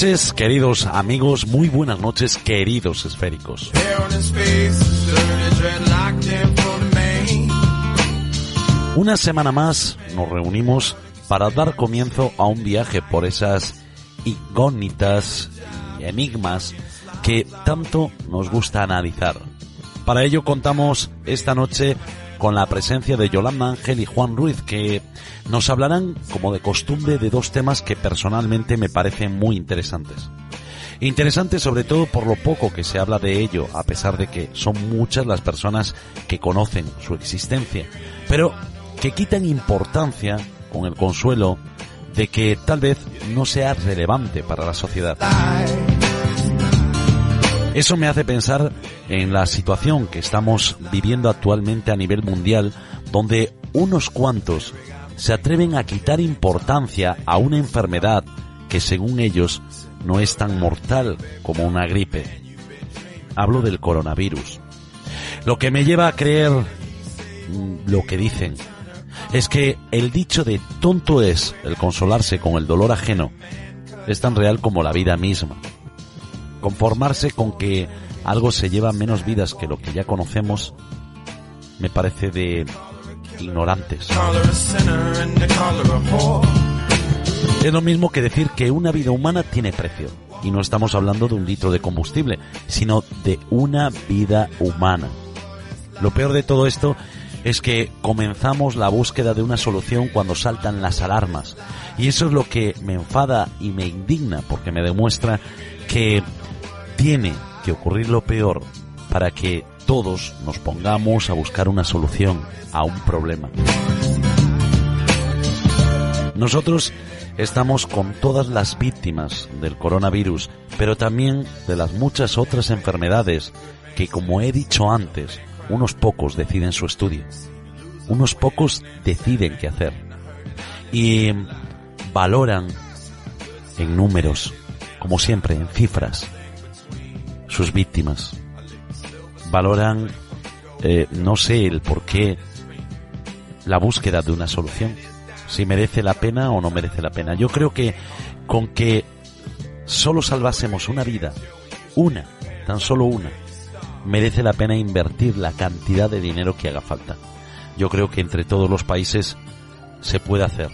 Noches, queridos amigos, muy buenas noches, queridos esféricos. Una semana más nos reunimos para dar comienzo a un viaje por esas incógnitas y enigmas que tanto nos gusta analizar. Para ello contamos esta noche con la presencia de Yolanda Ángel y Juan Ruiz, que nos hablarán, como de costumbre, de dos temas que personalmente me parecen muy interesantes. Interesantes sobre todo por lo poco que se habla de ello, a pesar de que son muchas las personas que conocen su existencia, pero que quitan importancia con el consuelo de que tal vez no sea relevante para la sociedad. Eso me hace pensar en la situación que estamos viviendo actualmente a nivel mundial, donde unos cuantos se atreven a quitar importancia a una enfermedad que según ellos no es tan mortal como una gripe. Hablo del coronavirus. Lo que me lleva a creer mm, lo que dicen es que el dicho de tonto es el consolarse con el dolor ajeno es tan real como la vida misma. Conformarse con que algo se lleva menos vidas que lo que ya conocemos me parece de ignorantes. Es lo mismo que decir que una vida humana tiene precio. Y no estamos hablando de un litro de combustible, sino de una vida humana. Lo peor de todo esto es que comenzamos la búsqueda de una solución cuando saltan las alarmas. Y eso es lo que me enfada y me indigna porque me demuestra que tiene que ocurrir lo peor para que todos nos pongamos a buscar una solución a un problema. Nosotros estamos con todas las víctimas del coronavirus, pero también de las muchas otras enfermedades que, como he dicho antes, unos pocos deciden su estudio. Unos pocos deciden qué hacer. Y valoran en números, como siempre, en cifras, sus víctimas. Valoran, eh, no sé el por qué, la búsqueda de una solución. Si merece la pena o no merece la pena. Yo creo que con que solo salvásemos una vida, una, tan solo una, merece la pena invertir la cantidad de dinero que haga falta. Yo creo que entre todos los países se puede hacer.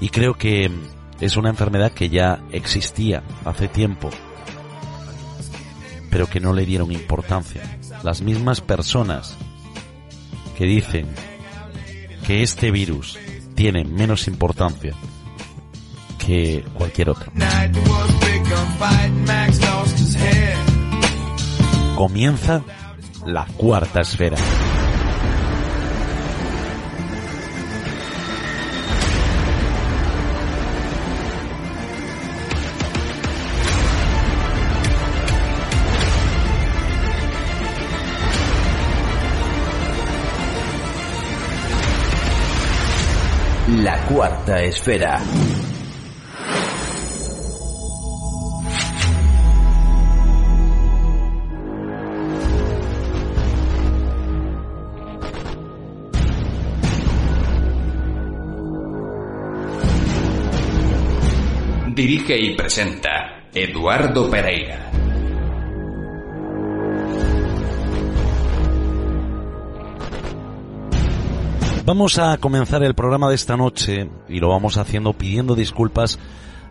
Y creo que es una enfermedad que ya existía hace tiempo, pero que no le dieron importancia. Las mismas personas que dicen que este virus tiene menos importancia que cualquier otro. Comienza la cuarta esfera. Cuarta esfera. Dirige y presenta Eduardo Pereira. Vamos a comenzar el programa de esta noche y lo vamos haciendo pidiendo disculpas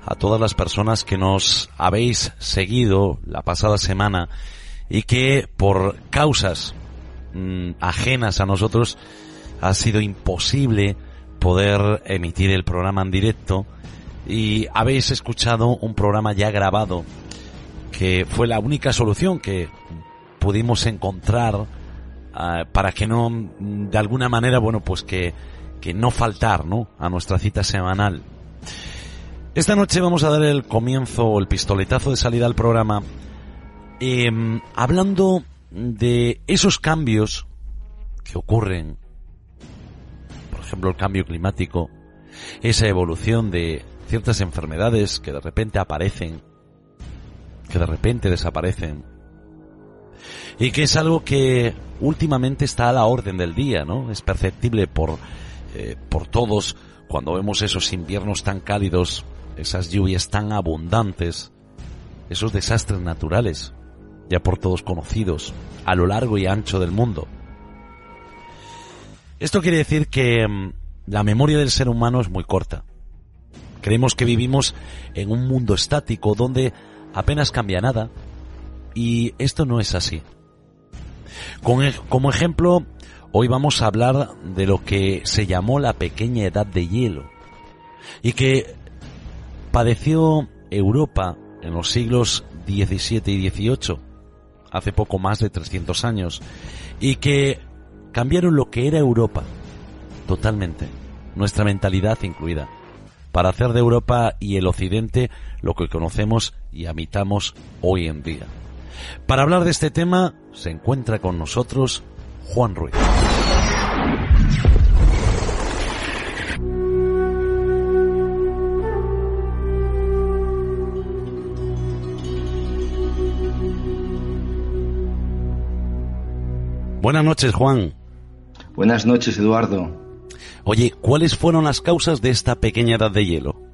a todas las personas que nos habéis seguido la pasada semana y que por causas mm, ajenas a nosotros ha sido imposible poder emitir el programa en directo y habéis escuchado un programa ya grabado que fue la única solución que pudimos encontrar ah, para que no, de alguna manera, bueno, pues que, que no faltar, ¿no? A nuestra cita semanal. Esta noche vamos a dar el comienzo, el pistoletazo de salida al programa, em, hablando de esos cambios que ocurren, por ejemplo, el cambio climático, esa evolución de ciertas enfermedades que de repente aparecen, que de repente desaparecen, y que es algo que últimamente está a la orden del día, ¿no? Es perceptible por, eh, por todos cuando vemos esos inviernos tan cálidos esas lluvias tan abundantes, esos desastres naturales, ya por todos conocidos, a lo largo y ancho del mundo. Esto quiere decir que mm, la memoria del ser humano es muy corta. Creemos que vivimos en un mundo estático donde apenas cambia nada y esto no es así. como ejemplo, hoy vamos a hablar de lo que se llamó la pequeña edad de hielo y que padeció Europa en los siglos XVII y XVIII, hace poco más de 300 años, y que cambiaron lo que era Europa totalmente, nuestra mentalidad incluida, para hacer de Europa y el Occidente lo que conocemos y habitamos hoy en día. Para hablar de este tema se encuentra con nosotros Juan Ruiz. Buenas noches, Juan. Buenas noches, Eduardo. Oye, ¿cuáles fueron las causas de esta pequeña edad de hielo?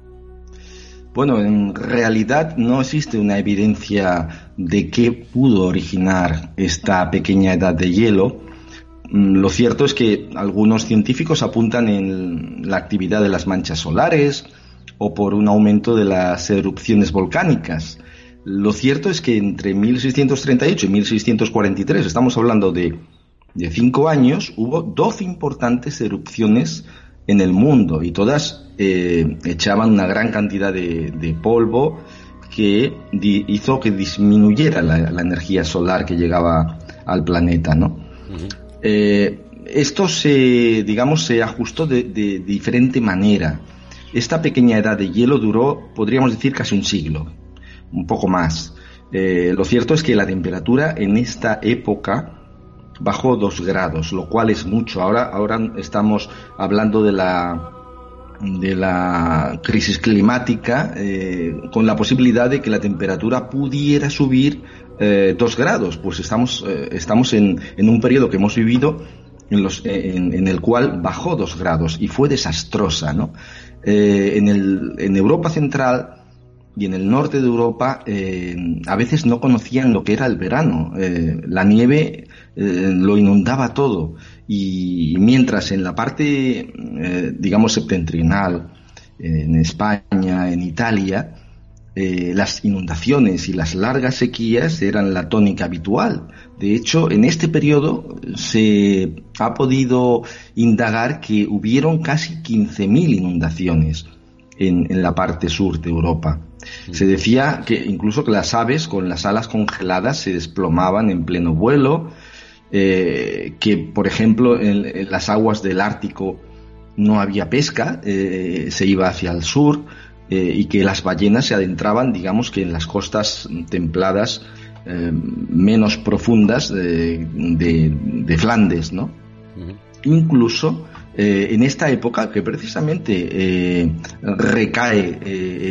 Bueno, en realidad no existe una evidencia de qué pudo originar esta pequeña edad de hielo. Mm, lo cierto es que algunos científicos apuntan en la actividad de las manchas solares o por un aumento de las erupciones volcánicas. Lo cierto es que entre 1638 y 1643, estamos hablando de de cinco años hubo 12 importantes erupciones en el mundo y todas eh, echaban una gran cantidad de, polvo que hizo que disminuyera la, energía solar que llegaba al planeta, ¿no? Eh, esto se, digamos, se ajustó de, diferente manera. Esta pequeña edad de hielo duró, podríamos decir, casi un siglo, un poco más. Eh, lo cierto es que la temperatura en esta época bajó dos grados, lo cual es mucho. Ahora, ahora estamos hablando de la de la crisis climática eh, con la posibilidad de que la temperatura pudiera subir eh, dos grados. Pues estamos, eh, estamos en, en, un periodo que hemos vivido en, los, en, en, el cual bajó dos grados y fue desastrosa. ¿no? en, el, en Europa Central y en el norte de Europa a veces no conocían lo que era el verano. la nieve lo inundaba todo. Y mientras en la parte, eh, digamos, septentrional, en España, en Italia, eh, las inundaciones y las largas sequías eran la tónica habitual. De hecho, en este periodo se ha podido indagar que hubieron casi 15.000 inundaciones en, en, la parte sur de Europa. Se decía que incluso que las aves con las alas congeladas se desplomaban en pleno vuelo, eh, que, por ejemplo, en, las aguas del Ártico no había pesca, eh, se iba hacia el sur eh, y que las ballenas se adentraban, digamos que en las costas templadas menos profundas de, Flandes, ¿no? Incluso en esta época que precisamente recae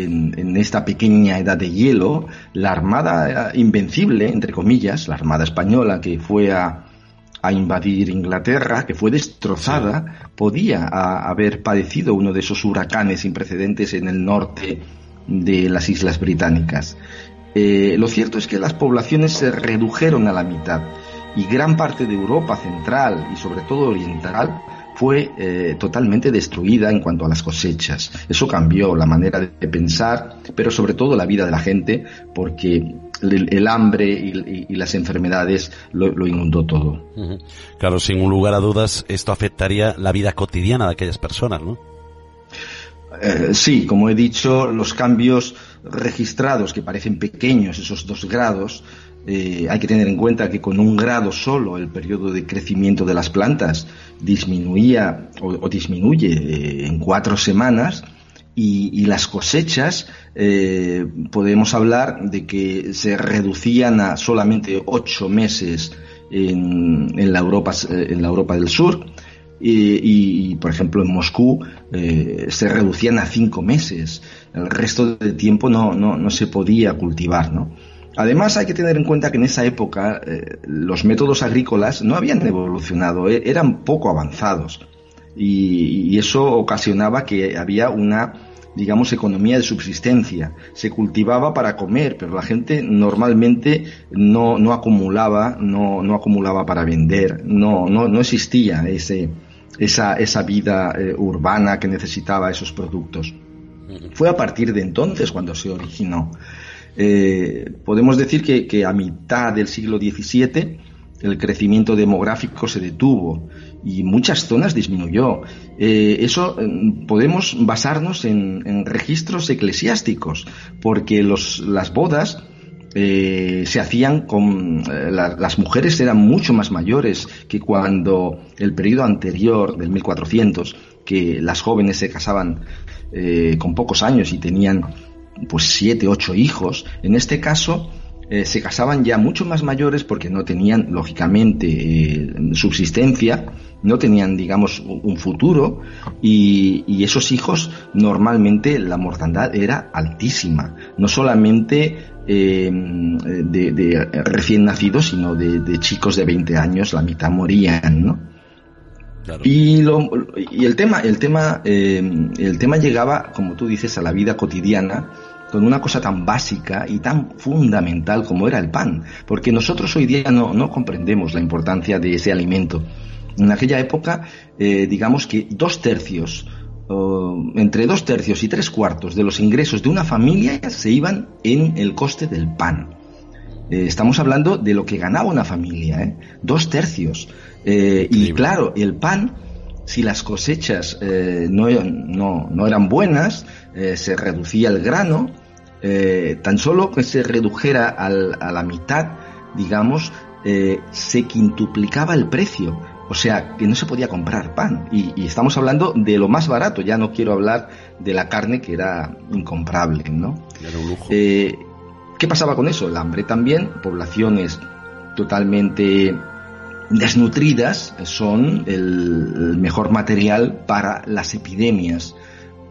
en, en, esta pequeña edad de hielo, la Armada Invencible, entre comillas, la Armada Española que fue a, a invadir Inglaterra, que fue destrozada, podía haber padecido uno de esos huracanes sin precedentes en el norte de las Islas Británicas. Eh, lo cierto es que las poblaciones se redujeron a la mitad y gran parte de Europa central y sobre todo oriental fue eh, totalmente destruida en cuanto a las cosechas. Eso cambió la manera de pensar, pero sobre todo la vida de la gente, porque el, hambre y, las enfermedades lo, inundó todo. Claro, sin un lugar a dudas, esto afectaría la vida cotidiana de aquellas personas, ¿no? Eh, sí, como he dicho, los cambios registrados, que parecen pequeños, esos dos grados, eh, hay que tener en cuenta que con un grado solo el periodo de crecimiento de las plantas disminuía o, disminuye eh, en cuatro semanas y, las cosechas podemos hablar de que se reducían a solamente ocho meses en, la, Europa, en la Europa del Sur y, por ejemplo en Moscú eh, se reducían a cinco meses. El resto del tiempo no, no, no se podía cultivar, ¿no? Además hay que tener en cuenta que en esa época eh, los métodos agrícolas no habían evolucionado, eh, eran poco avanzados y, eso ocasionaba que había una digamos, economía de subsistencia. Se cultivaba para comer, pero la gente normalmente no, no acumulaba, no, no acumulaba para vender, no, no, no existía ese, esa, esa vida eh, urbana que necesitaba esos productos. Fue a partir de entonces cuando se originó. Eh, podemos decir que, a mitad del siglo XVII el crecimiento demográfico se detuvo y muchas zonas disminuyó. Eh, eso podemos basarnos en, registros eclesiásticos, porque los, las bodas eh, se hacían con eh, las mujeres eran mucho más mayores que cuando el periodo anterior del 1400 que las jóvenes se casaban eh, con pocos años y tenían pues siete ocho hijos en este caso se casaban ya mucho más mayores porque no tenían lógicamente subsistencia no tenían digamos un futuro y, y esos hijos normalmente la mortandad era altísima no solamente eh, de, recién nacidos, sino de, chicos de 20 años, la mitad morían, ¿no? Y, lo, y el tema, el tema, eh, el tema llegaba, como tú dices, a la vida cotidiana con una cosa tan básica y tan fundamental como era el pan, porque nosotros hoy día no, no comprendemos la importancia de ese alimento. En aquella época, eh, digamos que dos tercios entre dos tercios y tres cuartos de los ingresos de una familia se iban en el coste del pan. Eh, estamos hablando de lo que ganaba una familia, ¿eh? dos tercios. Eh, y claro, el pan, si las cosechas no, no, eran buenas, se reducía el grano, tan solo que se redujera a la mitad, digamos, se quintuplicaba el precio o sea, que no se podía comprar pan. Y, estamos hablando de lo más barato. Ya no quiero hablar de la carne que era incomparable, ¿no? Era un lujo. Eh, ¿Qué pasaba con eso? El hambre también. Poblaciones totalmente desnutridas son el, mejor material para las epidemias.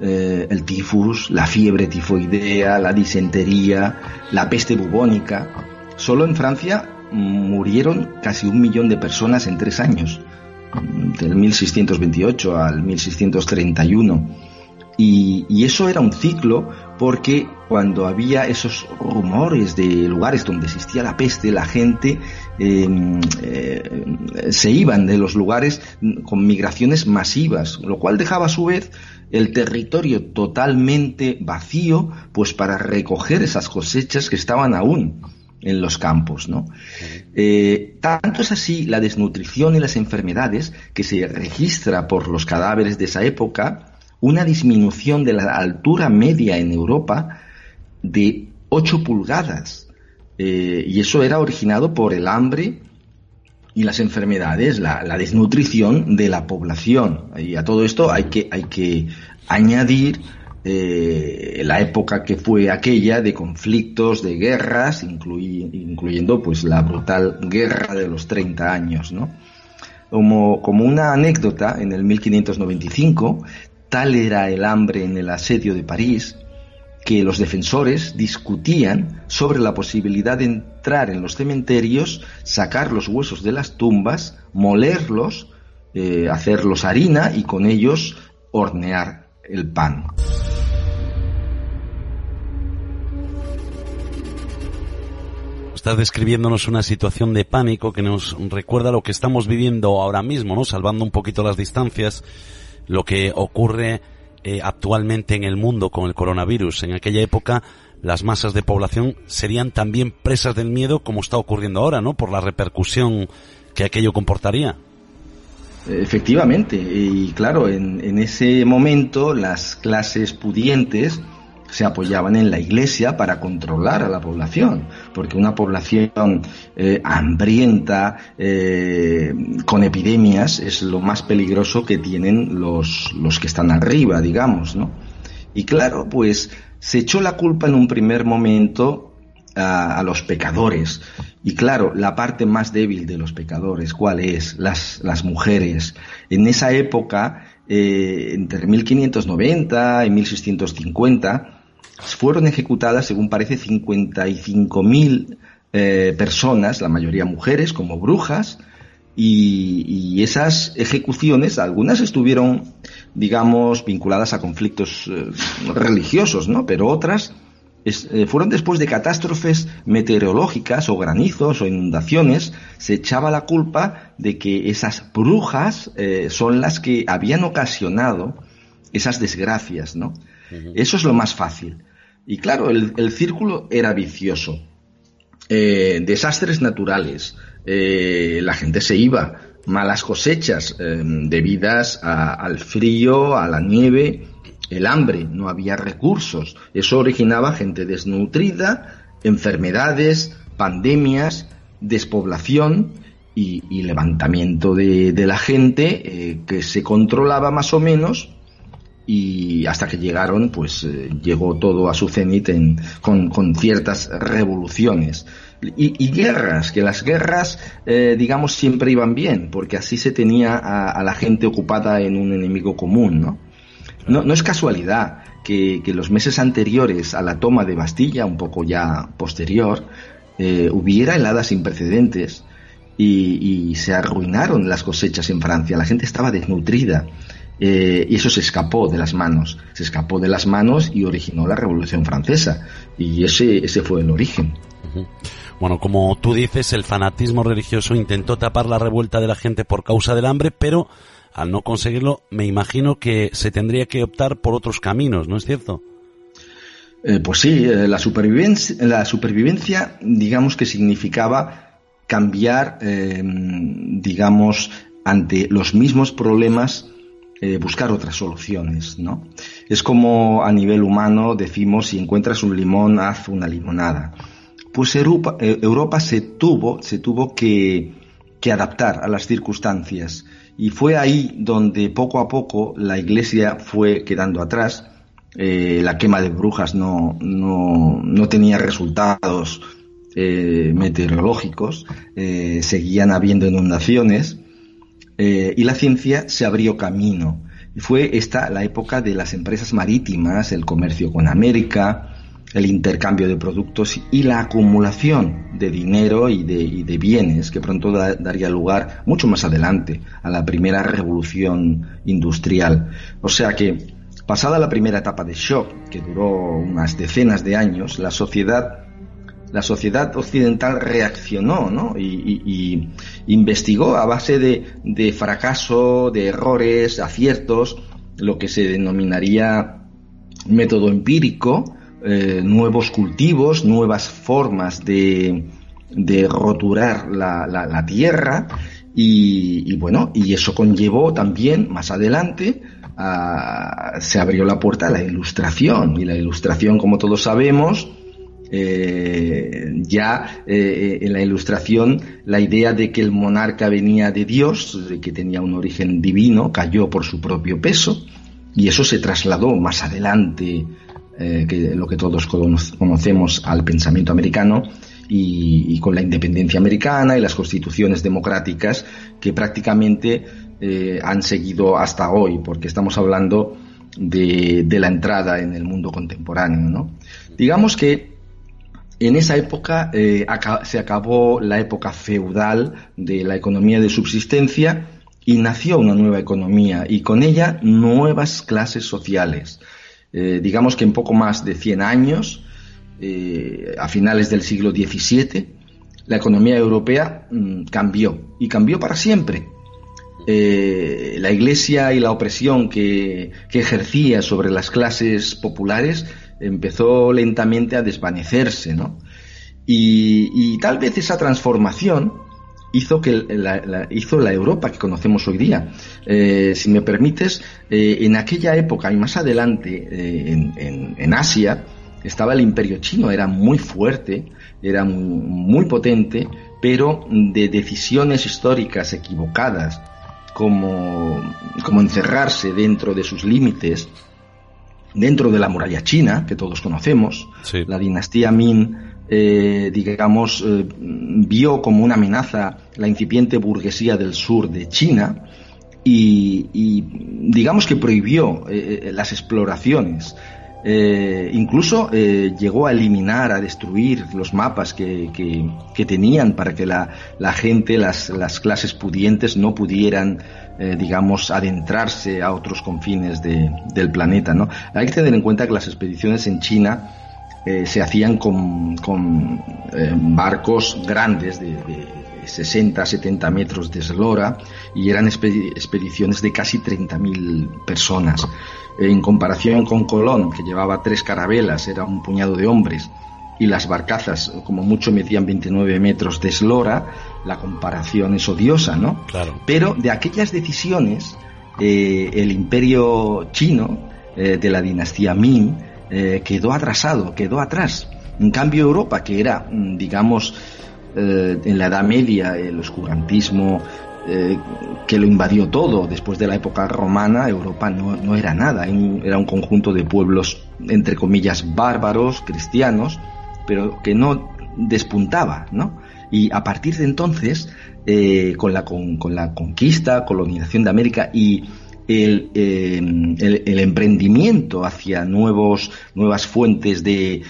Eh, el tifus, la fiebre tifoidea, la disentería, la peste bubónica. Solo en Francia murieron casi un millón de personas en tres años, del 1628 al 1631. Y, eso era un ciclo porque cuando había esos rumores de lugares donde existía la peste, la gente em, eh, se iban de los lugares con migraciones masivas, lo cual dejaba a su vez el territorio totalmente vacío, pues para recoger esas cosechas que estaban aún en los campos, ¿no? Eh, tanto es así la desnutrición y las enfermedades que se registra por los cadáveres de esa época una disminución de la altura media en Europa de 8 pulgadas. Eh, y eso era originado por el hambre y las enfermedades, la, desnutrición de la población. Y a todo esto hay que, hay que añadir eh, la época que fue aquella de conflictos, de guerras, incluyendo pues la brutal guerra de los 30 años, ¿no? Como, como una anécdota, en el 1595, tal era el hambre en el asedio de París, que los defensores discutían sobre la posibilidad de entrar en los cementerios, sacar los huesos de las tumbas, molerlos, eh, hacerlos harina y con ellos hornear el pan. estás describiéndonos una situación de pánico que nos recuerda lo que estamos viviendo ahora mismo, ¿no? Salvando un poquito las distancias, lo que ocurre eh, actualmente en el mundo con el coronavirus. En aquella época las masas de población serían también presas del miedo como está ocurriendo ahora, ¿no? Por la repercusión que aquello comportaría. Efectivamente, y claro, en, en ese momento las clases pudientes se apoyaban en la iglesia para controlar a la población, porque una población eh, hambrienta, eh, con epidemias, es lo más peligroso que tienen los, los que están arriba, digamos, ¿no? Y claro, pues se echó la culpa en un primer momento a, los pecadores. Y claro, la parte más débil de los pecadores, ¿cuál es? Las, las mujeres. En esa época, eh, entre 1590 y 1650, fueron ejecutadas, según parece, 55.000 eh, personas, la mayoría mujeres, como brujas, y, esas ejecuciones, algunas estuvieron, digamos, vinculadas a conflictos eh, religiosos, ¿no? Pero otras eh, fueron después de catástrofes meteorológicas o granizos o inundaciones, se echaba la culpa de que esas brujas son las que habían ocasionado esas desgracias, ¿no? Eso es lo más fácil. Y claro, el, círculo era vicioso. Eh, desastres naturales, eh, la gente se iba, malas cosechas eh, debidas al frío, a la nieve, el hambre, no había recursos. Eso originaba gente desnutrida, enfermedades, pandemias, despoblación y, levantamiento de, de la gente que se controlaba más o menos y hasta que llegaron, pues eh, llegó todo a su cenit con, con, ciertas revoluciones. Y, guerras, que las guerras, eh, digamos, siempre iban bien, porque así se tenía a, la gente ocupada en un enemigo común, ¿no? No, no es casualidad que, que, los meses anteriores a la toma de Bastilla, un poco ya posterior, eh, hubiera heladas sin precedentes y, y se arruinaron las cosechas en Francia. La gente estaba desnutrida eh, y eso se escapó de las manos, se escapó de las manos y originó la Revolución Francesa. Y ese, ese fue el origen. Bueno, como tú dices, el fanatismo religioso intentó tapar la revuelta de la gente por causa del hambre, pero al no conseguirlo, me imagino que se tendría que optar por otros caminos, ¿no es cierto? Eh, pues sí, eh, la, supervivencia, la supervivencia, digamos que significaba cambiar, digamos, ante los mismos problemas eh, buscar otras soluciones, ¿no? Es como a nivel humano decimos, si encuentras un limón, haz una limonada. Pues Europa, eh, Europa se tuvo, se tuvo que, que adaptar a las circunstancias. Y fue ahí donde poco a poco la iglesia fue quedando atrás. Eh, la quema de brujas no, no, no tenía resultados meteorológicos, seguían habiendo inundaciones eh, y la ciencia se abrió camino. Y fue esta la época de las empresas marítimas, el comercio con América, el intercambio de productos y la acumulación de dinero y de, bienes que pronto daría lugar mucho más adelante a la primera revolución industrial. O sea que, pasada la primera etapa de shock, que duró unas decenas de años, la sociedad la sociedad occidental reaccionó ¿no? y, investigó a base de, fracaso, de errores, aciertos, lo que se denominaría método empírico, eh, nuevos cultivos, nuevas formas de, roturar la, tierra y, bueno, y eso conllevó también más adelante se abrió la puerta a la ilustración y la ilustración, como todos sabemos, eh, ya eh, en la ilustración la idea de que el monarca venía de Dios, de que tenía un origen divino, cayó por su propio peso y eso se trasladó más adelante, eh, que lo que todos conocemos al pensamiento americano y, con la independencia americana y las constituciones democráticas que prácticamente han seguido hasta hoy, porque estamos hablando de, de la entrada en el mundo contemporáneo. ¿no? Digamos que en esa época eh, se acabó la época feudal de la economía de subsistencia y nació una nueva economía y con ella nuevas clases sociales. Eh, digamos que en poco más de 100 años, eh, a finales del siglo XVII, la economía europea mm, cambió y cambió para siempre. Eh, la Iglesia y la opresión que, ejercía sobre las clases populares empezó lentamente a desvanecerse, ¿no? Y, tal vez esa transformación hizo que la, hizo la Europa que conocemos hoy día. Eh, si me permites, eh, en aquella época y más adelante en, Asia estaba el Imperio Chino, era muy fuerte, era muy potente, pero de decisiones históricas equivocadas como, como encerrarse dentro de sus límites, dentro de la muralla china, que todos conocemos, la dinastía Min, eh, digamos, eh, vio como una amenaza la incipiente burguesía del sur de China y, digamos que prohibió eh, las exploraciones eh, incluso eh, llegó a eliminar, a destruir los mapas que, tenían para que la, gente, las, clases pudientes no pudieran, eh, digamos, adentrarse a otros confines del planeta. ¿no? Hay que tener en cuenta que las expediciones en China se hacían con, barcos grandes de, 60, 70 metros de eslora y eran expediciones de casi 30.000 personas en comparación con Colón, que llevaba tres carabelas, era un puñado de hombres, y las barcazas, como mucho, medían 29 metros de eslora, la comparación es odiosa, ¿no? Claro. Pero de aquellas decisiones, eh, el imperio chino eh, de la dinastía Ming eh, quedó atrasado, quedó atrás. En cambio, Europa, que era, mm, digamos, en la Edad Media, el oscurantismo, eh, que lo invadió todo. Después de la época romana, Europa no, era nada, era un conjunto de pueblos, entre comillas, bárbaros, cristianos, pero que no despuntaba, ¿no? Y a partir de entonces, eh, con, la, con, la conquista, colonización de América y el, eh, el, emprendimiento hacia nuevos, nuevas fuentes de,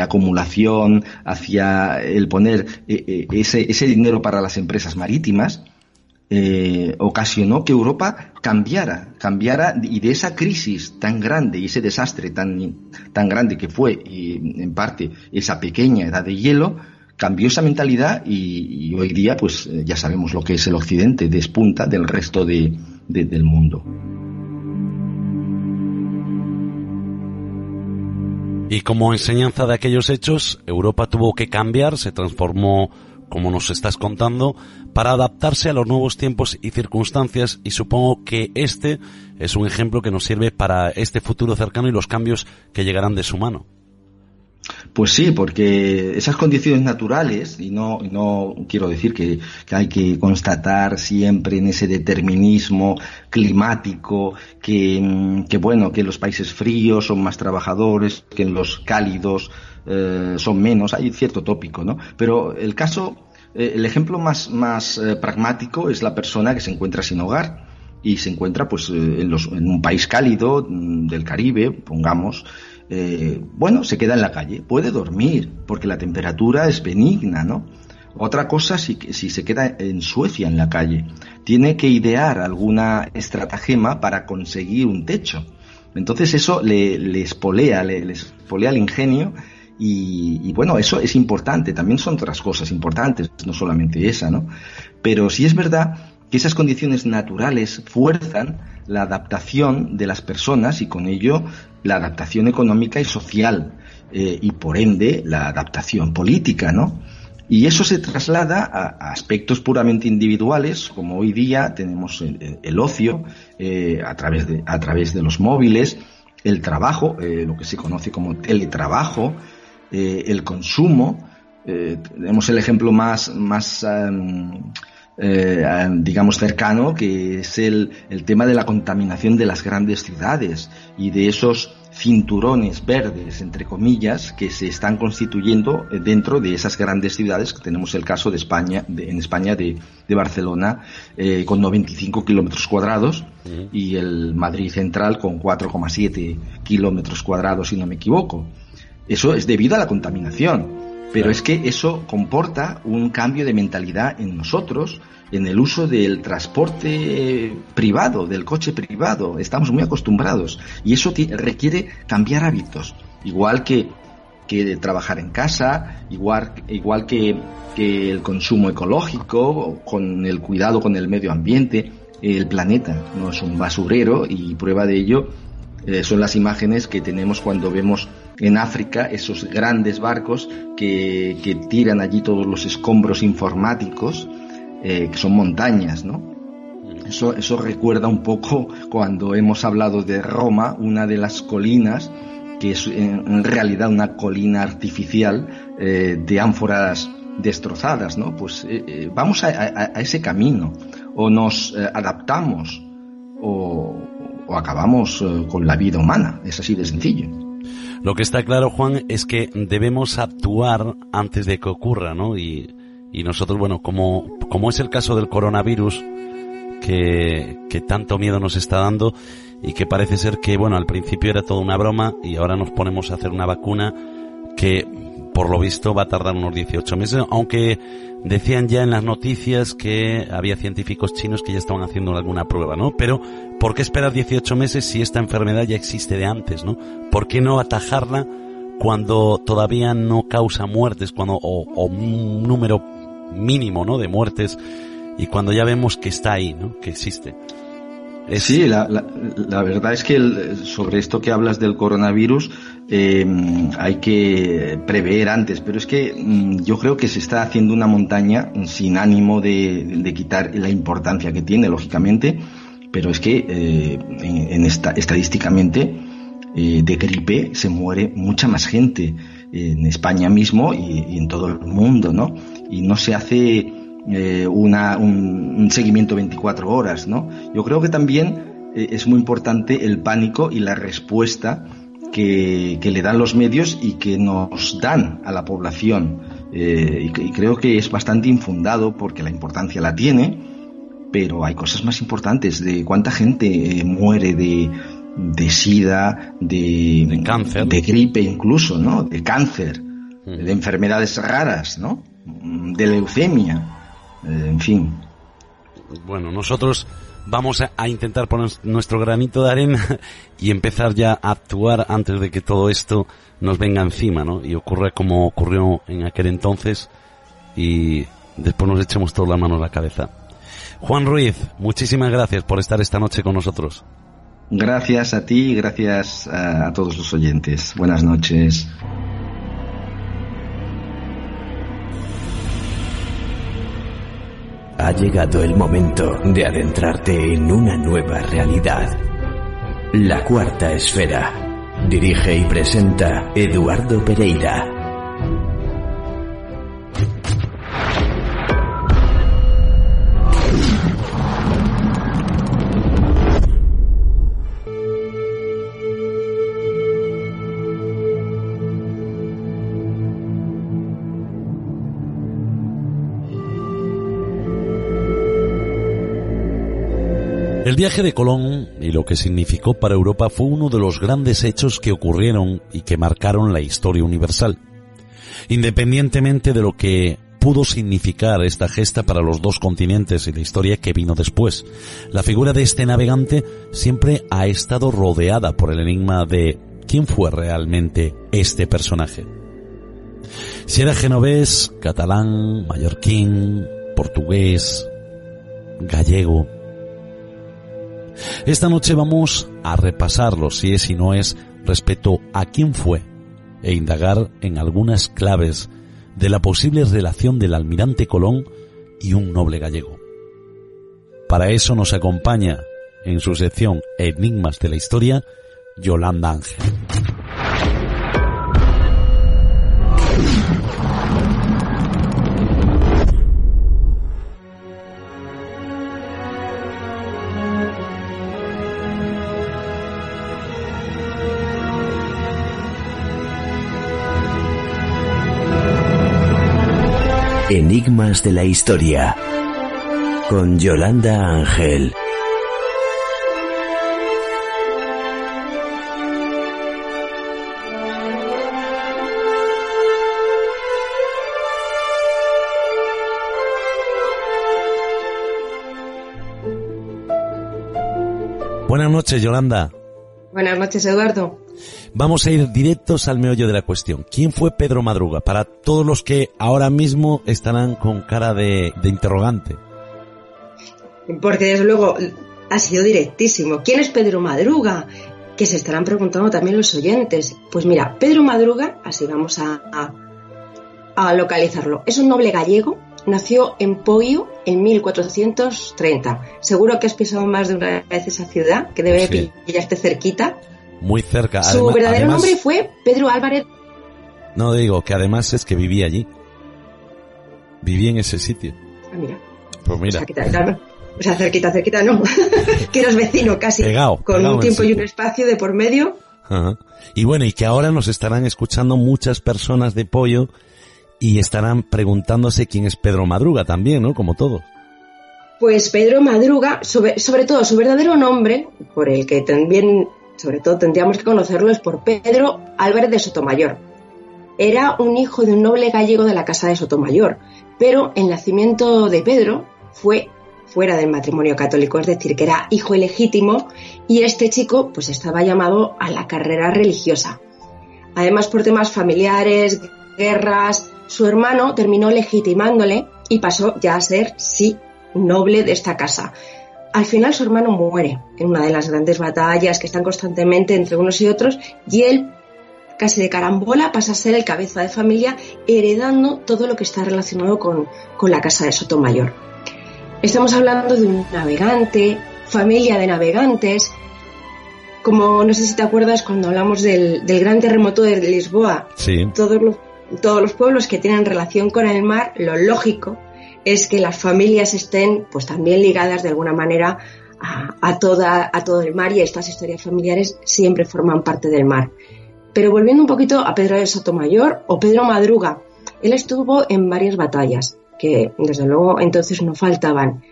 acumulación, hacia el poner ese, ese dinero para las empresas marítimas, eh, ocasionó que Europa cambiara, cambiara y de esa crisis tan grande y ese desastre tan, tan grande que fue, y en parte esa pequeña edad de hielo, cambió esa mentalidad y, hoy día pues eh, ya sabemos lo que es el occidente, despunta del resto de, del mundo. Y como enseñanza de aquellos hechos, Europa tuvo que cambiar, se transformó como nos estás contando, para adaptarse a los nuevos tiempos y circunstancias y supongo que este es un ejemplo que nos sirve para este futuro cercano y los cambios que llegarán de su mano. Pues sí, porque esas condiciones naturales, y no, no quiero decir que, hay que constatar siempre en ese determinismo climático, que, que, bueno, que los países fríos son más trabajadores, que en los cálidos eh, son menos, hay cierto tópico, ¿no? Pero el caso, eh, el ejemplo más, más eh, pragmático es la persona que se encuentra sin hogar y se encuentra pues en, los, en un país cálido mm, del Caribe, pongamos, bueno, se queda en la calle, puede dormir porque la temperatura es benigna, ¿no? Otra cosa si, se queda en Suecia en la calle, tiene que idear alguna estratagema para conseguir un techo. Entonces eso le, le espolea, le, le el ingenio y, bueno, eso es importante, también son otras cosas importantes, no solamente esa, ¿no? Pero sí es verdad que esas condiciones naturales fuerzan la adaptación de las personas y con ello la adaptación económica y social eh, y por ende la adaptación política, ¿no? Y eso se traslada a, aspectos puramente individuales, como hoy día tenemos el, ocio eh, a, través de, a través de los móviles, el trabajo, eh, lo que se conoce como teletrabajo, el consumo. Tenemos el ejemplo más, más eh, digamos, cercano, que es el, el tema de la contaminación de las grandes ciudades y de esos cinturones verdes, entre comillas, que se están constituyendo dentro de esas grandes ciudades, que tenemos el caso de España, en España de, de Barcelona, con 95 kilómetros cuadrados, y el Madrid Central con 4,7 kilómetros cuadrados, si no me equivoco. Eso es debido a la contaminación. Pero es que eso comporta un cambio de mentalidad en nosotros, en el uso del transporte privado, del coche privado. Estamos muy acostumbrados y eso requiere cambiar hábitos. Igual que, que trabajar en casa, igual, igual que, que el consumo ecológico, con el cuidado con el medio ambiente. El planeta no es un basurero y prueba de ello eh, son las imágenes que tenemos cuando vemos en África esos grandes barcos que, tiran allí todos los escombros informáticos, eh, que son montañas, ¿no? Eso, recuerda un poco cuando hemos hablado de Roma, una de las colinas, que es en realidad una colina artificial eh, de ánforas destrozadas, ¿no? Pues vamos a, a, ese camino, o nos adaptamos, o, o acabamos eh, con la vida humana. Es así de sencillo. Lo que está claro, Juan, es que debemos actuar antes de que ocurra, ¿no? Y, y nosotros, bueno, como, como es el caso del coronavirus, que, que tanto miedo nos está dando y que parece ser que, bueno, al principio era toda una broma y ahora nos ponemos a hacer una vacuna que por lo visto va a tardar unos 18 meses, aunque decían ya en las noticias que había científicos chinos que ya estaban haciendo alguna prueba, ¿no? Pero, ¿por qué esperar 18 meses si esta enfermedad ya existe de antes, ¿no? ¿Por qué no atajarla cuando todavía no causa muertes, cuando, o, o un número mínimo, ¿no? De muertes, y cuando ya vemos que está ahí, ¿no? Que existe. Sí, la, la, verdad es que sobre esto que hablas del coronavirus eh, hay que prever antes, pero es que mm, yo creo que se está haciendo una montaña sin ánimo de, quitar la importancia que tiene, lógicamente, pero es que eh, en, esta, estadísticamente eh, de gripe se muere mucha más gente en España mismo y, en todo el mundo, ¿no? Y no se hace eh, una, un, seguimiento 24 horas, ¿no? Yo creo que también es muy importante el pánico y la respuesta que, que, le dan los medios y que nos dan a la población. Eh, y, y, creo que es bastante infundado porque la importancia la tiene, pero hay cosas más importantes de cuánta gente eh, muere de, de sida, de, de cáncer, de gripe incluso, ¿no? De cáncer, mm. de enfermedades raras, ¿no? De leucemia en fin. Bueno, nosotros vamos a, intentar poner nuestro granito de arena y empezar ya a actuar antes de que todo esto nos venga encima, ¿no? Y ocurra como ocurrió en aquel entonces y después nos echemos todas las manos a la cabeza. Juan Ruiz, muchísimas gracias por estar esta noche con nosotros. Gracias a ti y gracias a todos los oyentes. Buenas noches. Ha llegado el momento de adentrarte en una nueva realidad. La cuarta esfera. Dirige y presenta Eduardo Pereira. El viaje de Colón y lo que significó para Europa fue uno de los grandes hechos que ocurrieron y que marcaron la historia universal. Independientemente de lo que pudo significar esta gesta para los dos continentes y la historia que vino después, la figura de este navegante siempre ha estado rodeada por el enigma de quién fue realmente este personaje. Si era genovés, catalán, mallorquín, portugués, gallego, esta noche vamos a repasarlo si es y no es respecto a quién fue e indagar en algunas claves de la posible relación del almirante Colón y un noble gallego. Para eso nos acompaña en su sección Enigmas de la Historia Yolanda Ángel. Enigmas de la Historia con Yolanda Ángel. Buenas noches, Yolanda. Buenas noches, Eduardo. Vamos a ir directos al meollo de la cuestión. ¿Quién fue Pedro Madruga? Para todos los que ahora mismo estarán con cara de, de interrogante. Porque desde luego ha sido directísimo. ¿Quién es Pedro Madruga? Que se estarán preguntando también los oyentes. Pues mira, Pedro Madruga, así vamos a, a, a localizarlo. Es un noble gallego nació en Poio en 1430. Seguro que has pisado más de una vez esa ciudad, que debe Sí. pillarte cerquita. Muy cerca. Su verdadero además- nombre fue Pedro Álvarez. No digo que además es que vivía allí. Vivía en ese sitio. Ah, mira, Pues o mira. o sea, cerquita, cerquita no, que eras vecino casi, Pegado, con un tiempo y un espacio de por medio. Ajá. Y bueno, y que ahora nos estarán escuchando muchas personas de pollo y estarán preguntándose quién es Pedro Madruga también, ¿no? Como todos. Pues Pedro Madruga, sobre, sobre todo su verdadero nombre, por el que también, sobre todo tendríamos que conocerlo, es por Pedro Álvarez de Sotomayor. Era un hijo de un noble gallego de la casa de Sotomayor, pero el nacimiento de Pedro fue fuera del matrimonio católico, es decir, que era hijo ilegítimo y este chico pues estaba llamado a la carrera religiosa. Además, por temas familiares, guerras, su hermano terminó legitimándole y pasó ya a ser, sí, noble de esta casa. Al final su hermano muere en una de las grandes batallas que están constantemente entre unos y otros y él, casi de carambola, pasa a ser el cabeza de familia heredando todo lo que está relacionado con, con la casa de Sotomayor. Estamos hablando de un navegante, familia de navegantes, como no sé si te acuerdas cuando hablamos del, del gran terremoto de Lisboa, Sí. todos los, todos los pueblos que tienen relación con el mar, lo lógico es que las familias estén pues también ligadas de alguna manera a, a toda, a todo el mar y estas historias familiares siempre forman parte del mar. Pero volviendo un poquito a Pedro de Sotomayor o Pedro Madruga, él estuvo en varias batallas, que desde luego entonces no faltaban.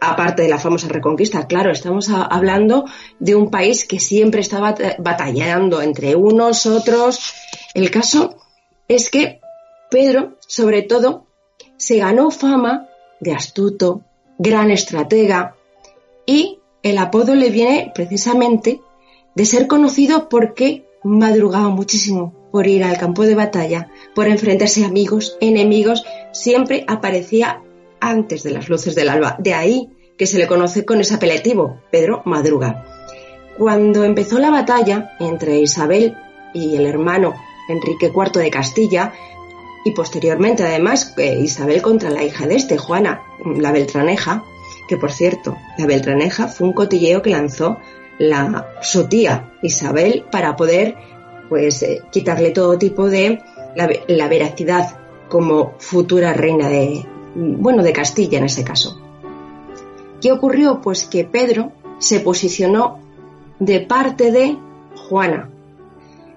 Aparte de la famosa reconquista, claro, estamos hablando de un país que siempre estaba bat- batallando entre unos, otros. El caso es que Pedro, sobre todo, se ganó fama de astuto, gran estratega, y el apodo le viene precisamente de ser conocido porque madrugaba muchísimo por ir al campo de batalla, por enfrentarse a amigos, enemigos, siempre aparecía antes de las luces del alba. De ahí que se le conoce con ese apelativo, Pedro Madruga. Cuando empezó la batalla entre Isabel y el hermano Enrique IV de Castilla, y posteriormente además eh, Isabel contra la hija de este, Juana, la Beltraneja, que por cierto, la Beltraneja fue un cotilleo que lanzó la, su tía Isabel para poder pues eh, quitarle todo tipo de la, la veracidad como futura reina de bueno de Castilla en ese caso. ¿Qué ocurrió? Pues que Pedro se posicionó de parte de Juana.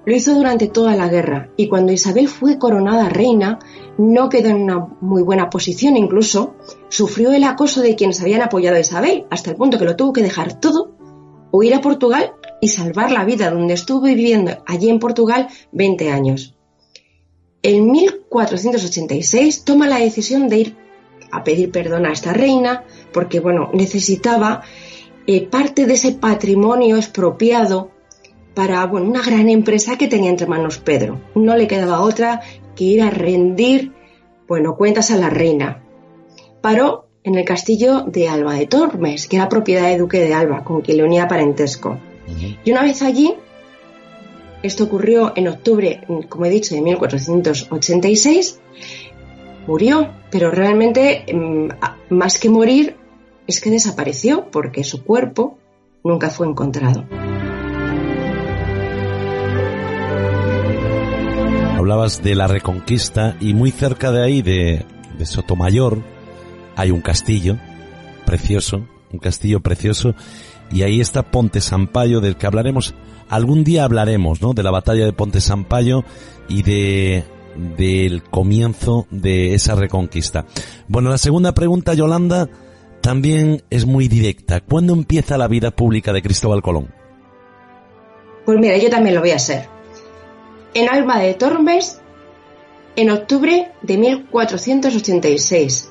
Lo hizo durante toda la guerra y cuando Isabel fue coronada reina no quedó en una muy buena posición, incluso sufrió el acoso de quienes habían apoyado a Isabel, hasta el punto que lo tuvo que dejar todo, huir a Portugal y salvar la vida, donde estuvo viviendo allí en Portugal 20 años. En 1486 toma la decisión de ir a pedir perdón a esta reina porque, bueno, necesitaba eh, parte de ese patrimonio expropiado para, bueno, una gran empresa que tenía entre manos Pedro. No le quedaba otra que ir a rendir, bueno, cuentas a la reina. Paró en el castillo de Alba de Tormes, que era propiedad de Duque de Alba, con quien le unía parentesco. Y una vez allí, esto ocurrió en octubre, como he dicho, de 1486, murió, pero realmente mm, más que morir es que desapareció porque su cuerpo nunca fue encontrado. Hablabas de la Reconquista y muy cerca de ahí, de, Sotomayor, hay un castillo precioso, un castillo precioso, y ahí está Ponte Sampaio, del que hablaremos, algún día hablaremos, ¿no? De la batalla de Ponte Sampaio y de del comienzo de esa reconquista. Bueno, la segunda pregunta, Yolanda, también es muy directa. ¿Cuándo empieza la vida pública de Cristóbal Colón? Pues mira, yo también lo voy a hacer. En Alba de Tormes, en octubre de 1486,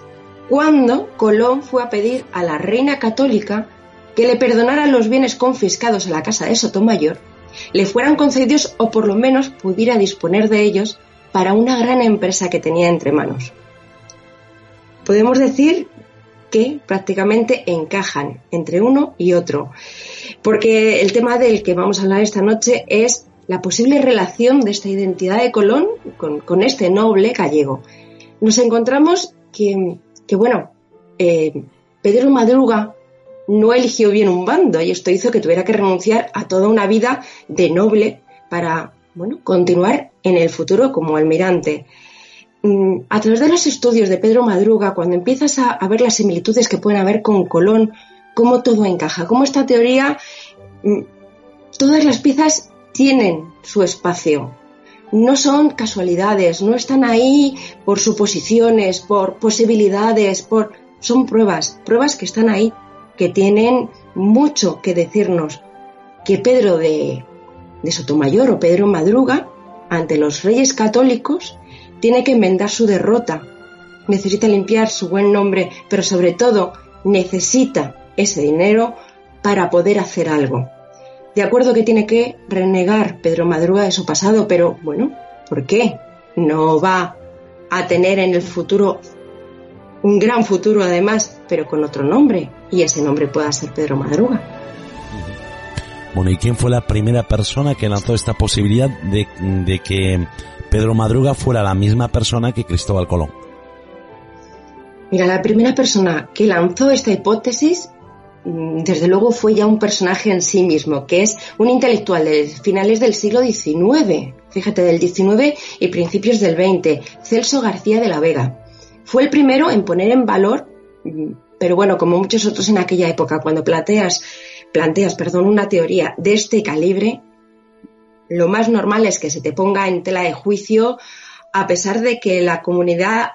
cuando Colón fue a pedir a la reina católica que le perdonara los bienes confiscados a la casa de Sotomayor le fueran concedidos o por lo menos pudiera disponer de ellos para una gran empresa que tenía entre manos. Podemos decir que prácticamente encajan entre uno y otro, porque el tema del que vamos a hablar esta noche es la posible relación de esta identidad de Colón con, este noble gallego. Nos encontramos que, bueno, eh, Pedro Madruga no eligió bien un bando y esto hizo que tuviera que renunciar a toda una vida de noble para bueno, continuar en el futuro como almirante. Mm, a través de los estudios de Pedro Madruga, cuando empiezas a, ver las similitudes que pueden haber con Colón, cómo todo encaja, cómo esta teoría, mm, todas las piezas tienen su espacio. No son casualidades, no están ahí por suposiciones, por posibilidades, por son pruebas, pruebas que están ahí, que tienen mucho que decirnos. Que Pedro de, de Sotomayor o Pedro Madruga, ante los reyes católicos, tiene que enmendar su derrota, necesita limpiar su buen nombre, pero sobre todo necesita ese dinero para poder hacer algo. De acuerdo que tiene que renegar Pedro Madruga de su pasado, pero bueno, ¿por qué? No va a tener en el futuro un gran futuro además, pero con otro nombre, y ese nombre pueda ser Pedro Madruga. Bueno, ¿y quién fue la primera persona que lanzó esta posibilidad de, de que Pedro Madruga fuera la misma persona que Cristóbal Colón? Mira, la primera persona que lanzó esta hipótesis, desde luego fue ya un personaje en sí mismo, que es un intelectual de finales del siglo XIX, fíjate, del XIX y principios del XX, Celso García de la Vega. Fue el primero en poner en valor, mm, pero bueno, como muchos otros en aquella época, cuando planteas, planteas perdón, una teoría de este calibre, lo más normal es que se te ponga en tela de juicio, a pesar de que la comunidad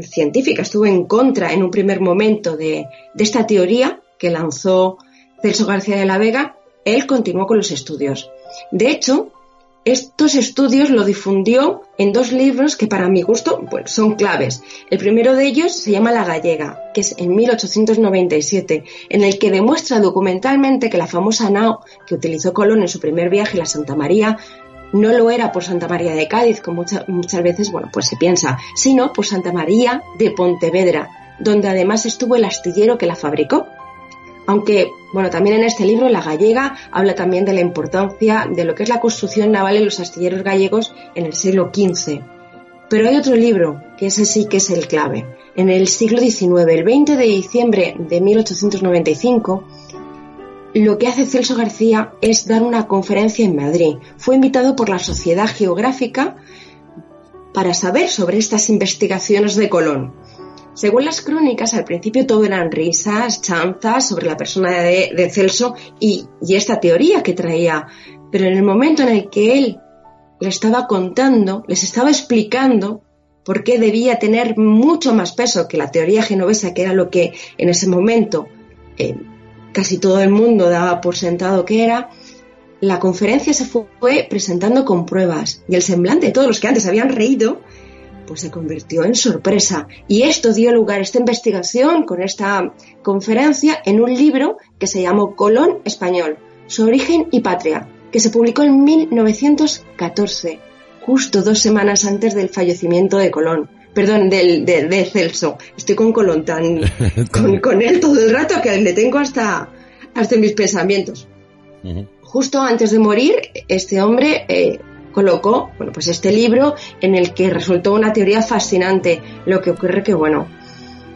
científica estuvo en contra en un primer momento de, esta teoría que lanzó Celso García de la Vega, él continuó con los estudios. De hecho, estos estudios lo difundió en dos libros que para mi gusto son claves. El primero de ellos se llama La Gallega, que es en 1897, en el que demuestra documentalmente que la famosa nao que utilizó Colón en su primer viaje, la Santa María, no lo era por Santa María de Cádiz, como muchas veces bueno, pues se piensa, sino por Santa María de Pontevedra, donde además estuvo el astillero que la fabricó. Aunque, bueno, también en este libro, La Gallega, habla también de la importancia de lo que es la construcción naval en los astilleros gallegos en el siglo XV. Pero hay otro libro, que ese sí que es el clave. En el siglo XIX, el 20 de diciembre de 1895, lo que hace Celso García es dar una conferencia en Madrid. Fue invitado por la Sociedad Geográfica para saber sobre estas investigaciones de Colón. Según las crónicas, al principio todo eran risas, chanzas sobre la persona de, Celso y, esta teoría que traía. Pero en el momento en el que él le estaba contando, les estaba explicando por qué debía tener mucho más peso que la teoría genovesa, que era lo que en ese momento eh, casi todo el mundo daba por sentado que era, la conferencia se fue presentando con pruebas y el semblante de todos los que antes habían reído pues se convirtió en sorpresa. Y esto dio lugar, esta investigación con esta conferencia, en un libro que se llamó Colón Español, su origen y patria, que se publicó en 1914, justo dos semanas antes del fallecimiento de Colón. Perdón, del, de, Celso. Estoy con Colón tan, con, él todo el rato que le tengo hasta, hasta mis pensamientos. Justo antes de morir, este hombre eh, colocó bueno, pues este libro en el que resultó una teoría fascinante. Lo que ocurre que, bueno,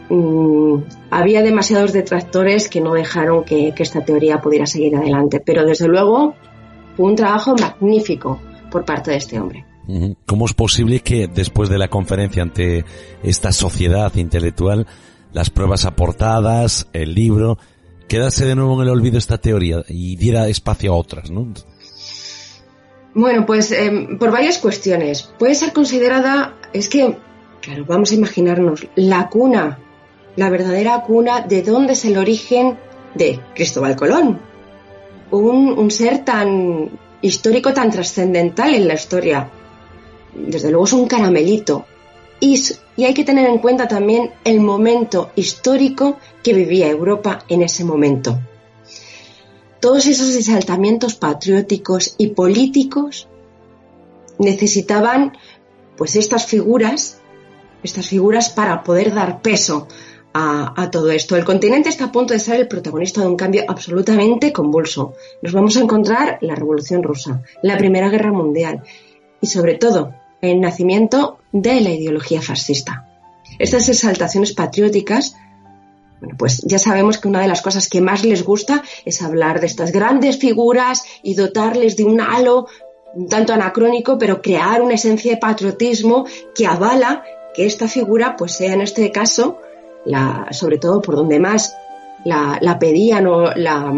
mm, había demasiados detractores que no dejaron que, esta teoría pudiera seguir adelante. Pero desde luego fue un trabajo magnífico por parte de este hombre. ¿Cómo es posible que después de la conferencia ante esta sociedad intelectual, las pruebas aportadas, el libro, quedase de nuevo en el olvido esta teoría y diera espacio a otras, ¿no? Bueno, pues em, por varias cuestiones. Puede ser considerada, es que, claro, vamos a imaginarnos, la cuna, la verdadera cuna de dónde es el origen de Cristóbal Colón. Un, ser tan histórico, tan trascendental en la historia. Desde luego es un caramelito. Y hay que tener en cuenta también el momento histórico que vivía Europa en ese momento. Todos esos exaltamientos patrióticos y políticos necesitaban pues estas figuras, estas figuras para poder dar peso a, todo esto. El continente está a punto de ser el protagonista de un cambio absolutamente convulso. Nos vamos a encontrar la Revolución Rusa, la Primera Guerra Mundial y sobre todo el nacimiento de la ideología fascista. Estas exaltaciones patrióticas bueno, pues ya sabemos que una de las cosas que más les gusta es hablar de estas grandes figuras y dotarles de un halo un tanto anacrónico, pero crear una esencia de patriotismo que avala que esta figura pues sea en este caso la, sobre todo por donde más la, pedían o la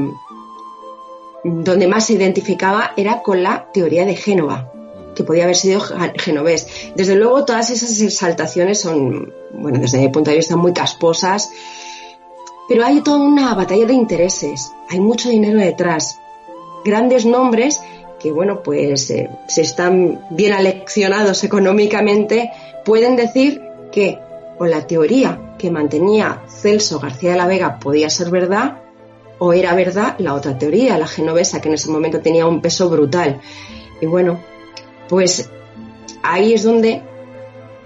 donde más se identificaba era con la teoría de Génova, que podía haber sido genovés. Desde luego todas esas exaltaciones son, bueno, desde mi punto de vista muy casposas, pero hay toda una batalla de intereses, hay mucho dinero detrás, grandes nombres que, bueno, pues eh, están bien aleccionados económicamente, pueden decir que o la teoría que mantenía Celso García de la Vega podía ser verdad, o era verdad la otra teoría, la genovesa, que en ese momento tenía un peso brutal. Y bueno, pues ahí es donde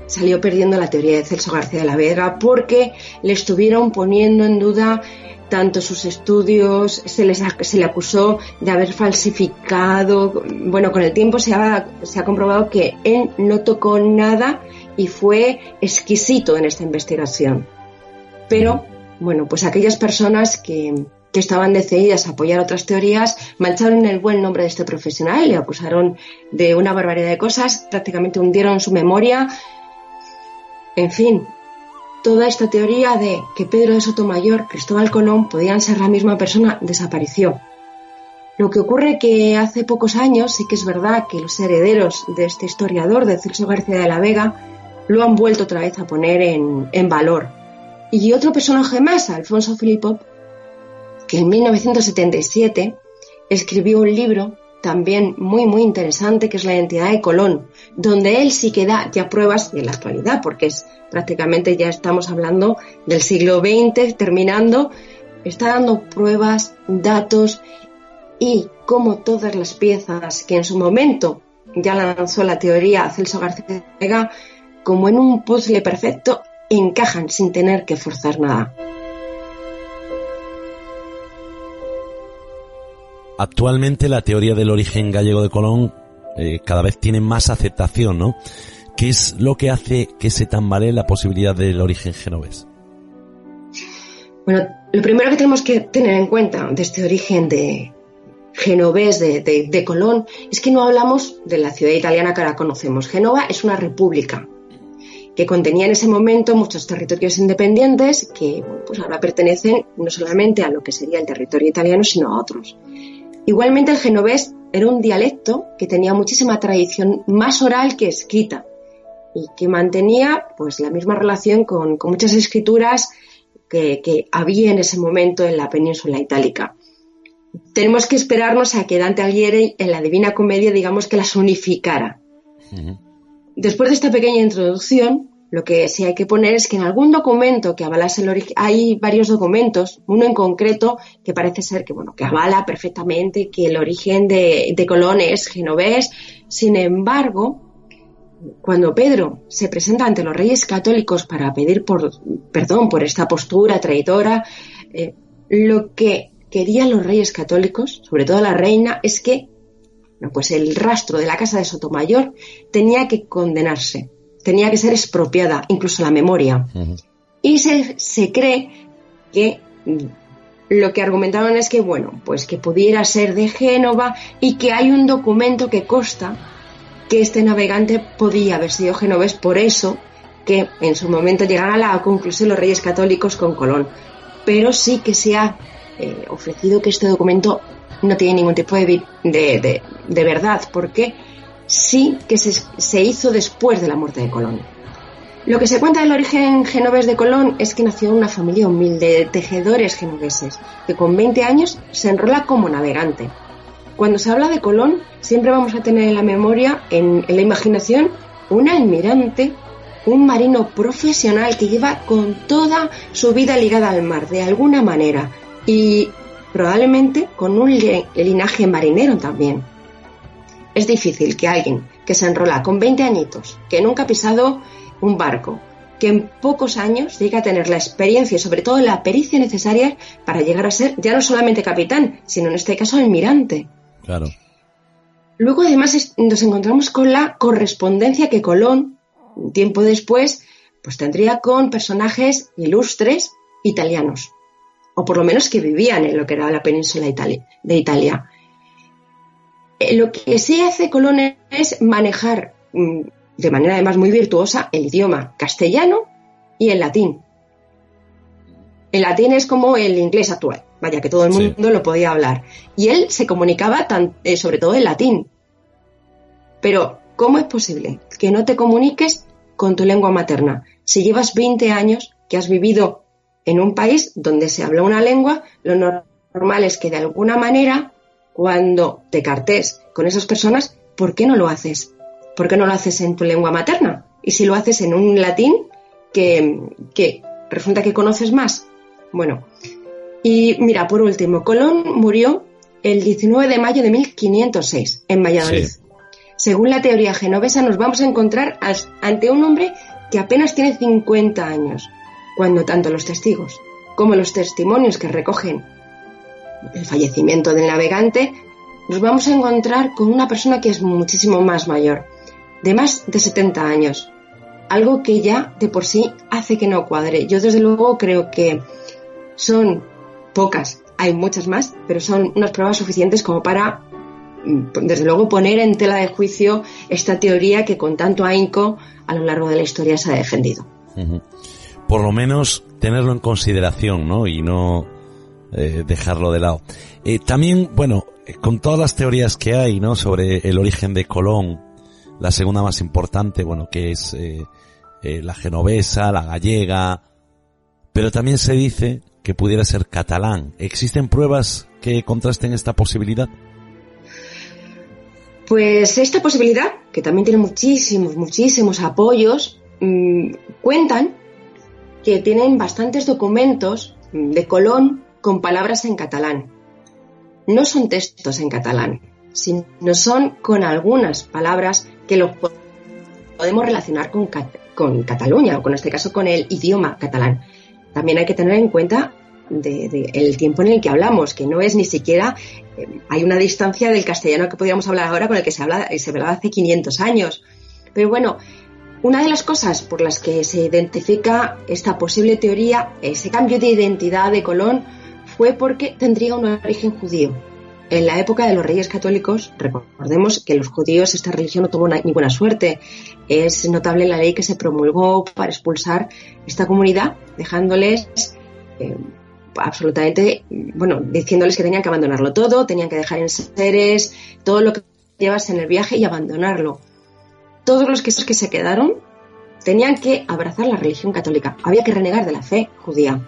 salió perdiendo la teoría de Celso García de la Vega porque le estuvieron poniendo en duda tanto sus estudios, se, les, se le acusó de haber falsificado. Bueno, con el tiempo se ha, se ha comprobado que él no tocó nada y fue exquisito en esta investigación. Pero, bueno, pues aquellas personas que, que estaban decididas a apoyar otras teorías mancharon el buen nombre de este profesional, le acusaron de una barbaridad de cosas, prácticamente hundieron su memoria. En fin, toda esta teoría de que Pedro de Sotomayor, Cristóbal Colón podían ser la misma persona desapareció. Lo que ocurre que hace pocos años sí que es verdad que los herederos de este historiador, de Celso García de la Vega, lo han vuelto otra vez a poner en, valor. Y otro personaje más, Alfonso Filippo, que en 1977 escribió un libro también muy, muy interesante, que es la identidad de Colón, donde él sí que da ya pruebas de la actualidad, porque es prácticamente ya estamos hablando del siglo XX, terminando, está dando pruebas, datos y como todas las piezas que en su momento ya lanzó la teoría Celso García Vega, como en un puzzle perfecto, encajan sin tener que forzar nada. Actualmente la teoría del origen gallego de Colón eh, cada vez tiene más aceptación, ¿no? ¿Qué es lo que hace que se tambalee la posibilidad del origen genovés? Bueno, lo primero que tenemos que tener en cuenta de este origen de genovés de, de Colón es que no hablamos de la ciudad italiana que ahora conocemos. Génova es una república que contenía en ese momento muchos territorios independientes que pues ahora pertenecen no solamente a lo que sería el territorio italiano, sino a otros. Igualmente el genovés era un dialecto que tenía muchísima tradición más oral que escrita y que mantenía pues la misma relación con, muchas escrituras que, había en ese momento en la península itálica. Tenemos que esperarnos a que Dante Alighieri en la Divina Comedia digamos que las unificara. Después de esta pequeña introducción, lo que sí hay que poner es que en algún documento que avalase el origen, hay varios documentos, uno en concreto que parece ser que, bueno, que avala perfectamente que el origen de, Colón es genovés. Sin embargo, cuando Pedro se presenta ante los reyes católicos para pedir perdón por esta postura traidora, eh, lo que querían los reyes católicos, sobre todo la reina, es que pues el rastro de la casa de Sotomayor tenía que condenarse tenía que ser expropiada, incluso la memoria. Y se, se cree que lo que argumentaban es que, bueno, pues que pudiera ser de Génova y que hay un documento que consta que este navegante podía haber sido genovés, por eso que en su momento llegaron a la conclusión los reyes católicos con Colón. Pero sí que se ha eh, ofrecido que este documento no tiene ningún tipo de, de, de verdad, porque sí que se, hizo después de la muerte de Colón. Lo que se cuenta del origen genovés de Colón es que nació en una familia humilde de tejedores genoveses, que con 20 años se enrola como navegante. Cuando se habla de Colón, siempre vamos a tener en la memoria, en, en la imaginación, un almirante, un marino profesional que lleva con toda su vida ligada al mar, de alguna manera. Y probablemente con un linaje marinero también. Es difícil que alguien que se enrola con 20 añitos, que nunca ha pisado un barco, que en pocos años llegue a tener la experiencia y sobre todo la pericia necesaria para llegar a ser ya no solamente capitán, sino en este caso almirante. Claro. Luego además nos encontramos con la correspondencia que Colón, un tiempo después, pues tendría con personajes ilustres italianos, o por lo menos que vivían en lo que era la península de Italia. Eh, lo que sí hace Colón es manejar mm, de manera además muy virtuosa el idioma castellano y el latín. El latín es como el inglés actual, vaya que todo el mundo lo podía hablar. Y él se comunicaba tan, eh, sobre todo en latín. Pero, ¿cómo es posible que no te comuniques con tu lengua materna si llevas 20 años que has vivido en un país donde se habla una lengua? Lo normal es que de alguna manera, cuando te cartes con esas personas, ¿por qué no lo haces? ¿por qué no lo haces en tu lengua materna? Y si lo haces en un latín que, que resulta que conoces más. Bueno, y mira, por último, Colón murió el 19 de mayo de 1506 en Valladolid. Según la teoría genovesa, nos vamos a encontrar ante un hombre que apenas tiene 50 años, cuando tanto los testigos como los testimonios que recogen el fallecimiento del navegante, nos vamos a encontrar con una persona que es muchísimo más mayor de más de 70 años. Algo que ya de por sí hace que no cuadre. Yo desde luego creo que son pocas, hay muchas más, pero son unas pruebas suficientes como para, mm, desde luego, poner en tela de juicio esta teoría que con tanto ahínco a lo largo de la historia se ha defendido. Por lo menos tenerlo en consideración, ¿no? Y no eh, dejarlo de lado. Eh, también, bueno, con todas las teorías que hay, ¿no? Sobre el origen de Colón, la segunda más importante, bueno, que es eh, la genovesa, la gallega, pero también se dice que pudiera ser catalán. ¿Existen pruebas que contrasten esta posibilidad? Pues esta posibilidad, que también tiene muchísimos, muchísimos apoyos, mm, cuentan que tienen bastantes documentos de Colón con palabras en catalán. No son textos en catalán, sino son con algunas palabras que lo podemos relacionar con, Cataluña o con este caso con el idioma catalán. También hay que tener en cuenta el tiempo en el que hablamos, que no es ni siquiera, eh, hay una distancia del castellano que podríamos hablar ahora con el que se, habla, se hablaba hace 500 años. Pero bueno, una de las cosas por las que se identifica esta posible teoría, ese cambio de identidad de Colón, fue porque tendría un origen judío. En la época de los reyes católicos, recordemos que los judíos esta religión no tuvo ninguna suerte. Es notable la ley que se promulgó para expulsar esta comunidad, dejándoles eh, absolutamente, bueno, diciéndoles que tenían que abandonarlo todo, tenían que dejar en seres todo lo que llevas en el viaje y abandonarlo. Todos los que, que se quedaron tenían que abrazar la religión católica. Había que renegar de la fe judía.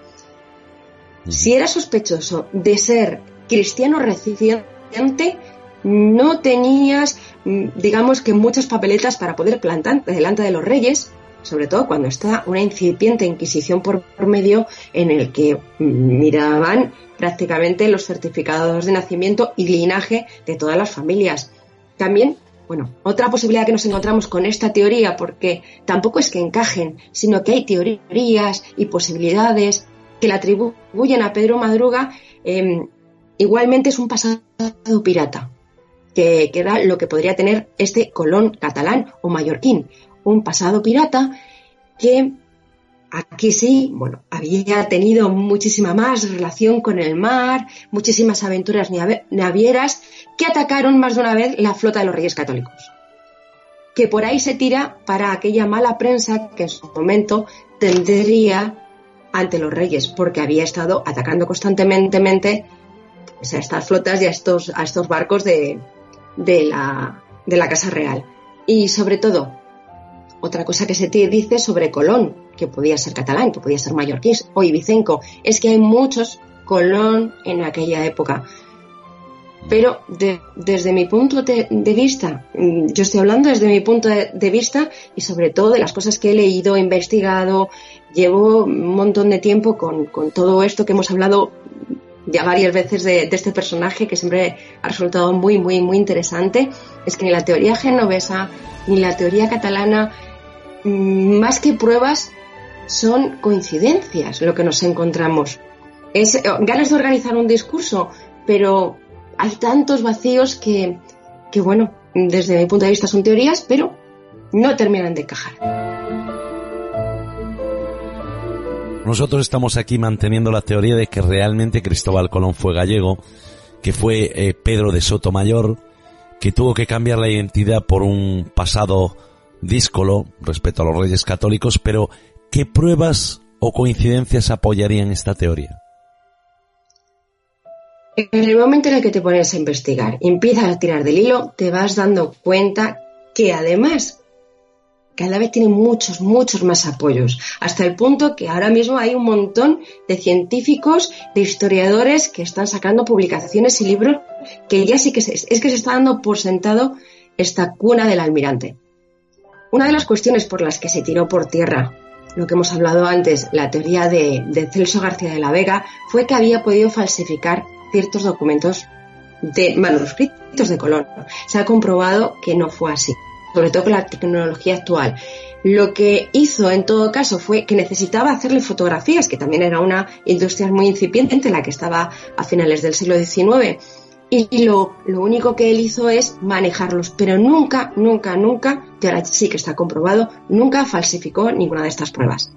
Si era sospechoso de ser cristiano reciente, no tenías, mm, digamos que muchas papeletas para poder plantar delante de los reyes, sobre todo cuando está una incipiente inquisición por, medio en el que mm, miraban prácticamente los certificados de nacimiento y linaje de todas las familias. También, bueno, otra posibilidad que nos encontramos con esta teoría, porque tampoco es que encajen, sino que hay teorías y posibilidades que le atribuyen a Pedro Madruga em, Igualmente es un pasado pirata, que, era lo que podría tener este Colón catalán o mallorquín. Un pasado pirata que aquí sí, bueno, había tenido muchísima más relación con el mar, muchísimas aventuras navieras que atacaron más de una vez la flota de los reyes católicos. Que por ahí se tira para aquella mala prensa que en su momento tendría ante los reyes, porque había estado atacando constantemente o sea, estas flotas y a estos, a estos barcos de, de, la, de la Casa Real. Y sobre todo, otra cosa que se dice sobre Colón, que podía ser catalán, que podía ser mallorquín o ibicenco, es que hay muchos Colón en aquella época. Pero desde mi punto de, vista, mm, yo estoy hablando desde mi punto de, de, vista y sobre todo de las cosas que he leído, investigado, llevo un montón de tiempo con, con todo esto que hemos hablado ya varias veces de, este personaje que siempre ha resultado muy, muy, muy interesante, es que ni la teoría genovesa ni la teoría catalana, mm, más que pruebas, son coincidencias lo que nos encontramos. Es eh, ganas de organizar un discurso, pero hay tantos vacíos que, que, bueno, desde mi punto de vista son teorías, pero no terminan de encajar. Nosotros estamos aquí manteniendo la teoría de que realmente Cristóbal Colón fue gallego, que fue eh, Pedro de Sotomayor, que tuvo que cambiar la identidad por un pasado díscolo respecto a los reyes católicos, pero ¿qué pruebas o coincidencias apoyarían esta teoría? En el momento en el que te pones a investigar empiezas a tirar del hilo, te vas dando cuenta que además cada vez tiene muchos, muchos más apoyos, hasta el punto que ahora mismo hay un montón de científicos, de historiadores que están sacando publicaciones y libros que ya sí que se, es que se está dando por sentado esta cuna del almirante. Una de las cuestiones por las que se tiró por tierra lo que hemos hablado antes, la teoría de, de Celso García de la Vega, fue que había podido falsificar ciertos documentos de manuscritos de Colón. Se ha comprobado que no fue así sobre todo con la tecnología actual. Lo que hizo en todo caso fue que necesitaba hacerle fotografías, que también era una industria muy incipiente en la que estaba a finales del siglo XIX. Y lo, único que él hizo es manejarlos, pero nunca, nunca, nunca, que ahora sí que está comprobado, nunca falsificó ninguna de estas pruebas.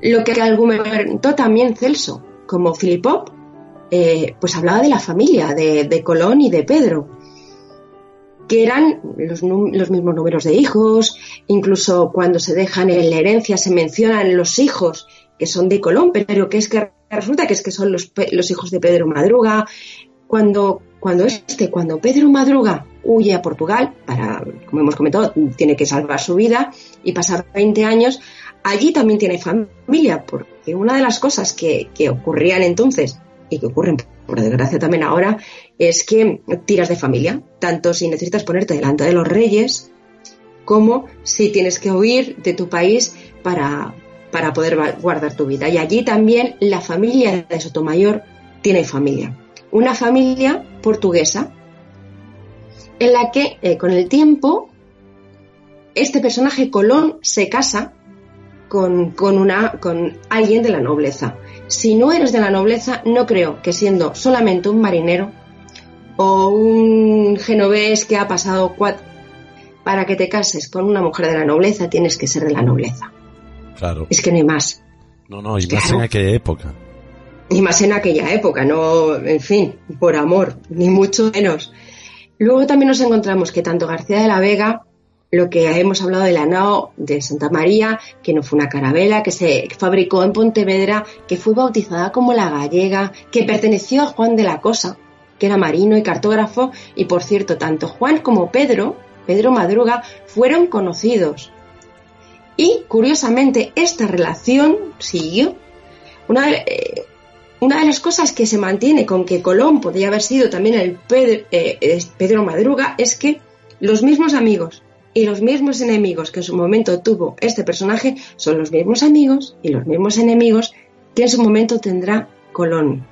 Lo que argumentó también Celso, como Filipop, eh, pues hablaba de la familia, de Colón y de Pedro que eran los, mismos números de hijos, incluso cuando se dejan en la herencia se mencionan los hijos que son de Colón, pero que es que resulta que es que son los, los hijos de Pedro Madruga. Cuando, cuando este, cuando Pedro Madruga huye a Portugal para, como hemos comentado, tiene que salvar su vida y pasar 20 años, allí también tiene familia, porque una de las cosas que, que ocurrían entonces y que ocurren por desgracia también ahora, es que tiras de familia, tanto si necesitas ponerte delante de los reyes, como si tienes que huir de tu país para, para poder guardar tu vida. Y allí también la familia de Sotomayor tiene familia. Una familia portuguesa en la que eh, con el tiempo este personaje Colón se casa con, con, una, con alguien de la nobleza. Si no eres de la nobleza, no creo que siendo solamente un marinero o un genovés que ha pasado cuatro... Para que te cases con una mujer de la nobleza, tienes que ser de la nobleza. Claro. Es que no hay más. No, no, y más en aquella época. Y más en aquella época, no, en fin, por amor, ni mucho menos. Luego también nos encontramos que tanto García de la Vega lo que hemos hablado de la nao de Santa María, que no fue una carabela, que se fabricó en Pontevedra, que fue bautizada como la gallega, que perteneció a Juan de la Cosa, que era marino y cartógrafo, y por cierto, tanto Juan como Pedro, Pedro Madruga, fueron conocidos. Y, curiosamente, esta relación siguió. Una de, eh, una de las cosas que se mantiene con que Colón podría haber sido también el Pedro, eh, Pedro Madruga es que los mismos amigos, y los mismos enemigos que en su momento tuvo este personaje son los mismos amigos y los mismos enemigos que en su momento tendrá Colón.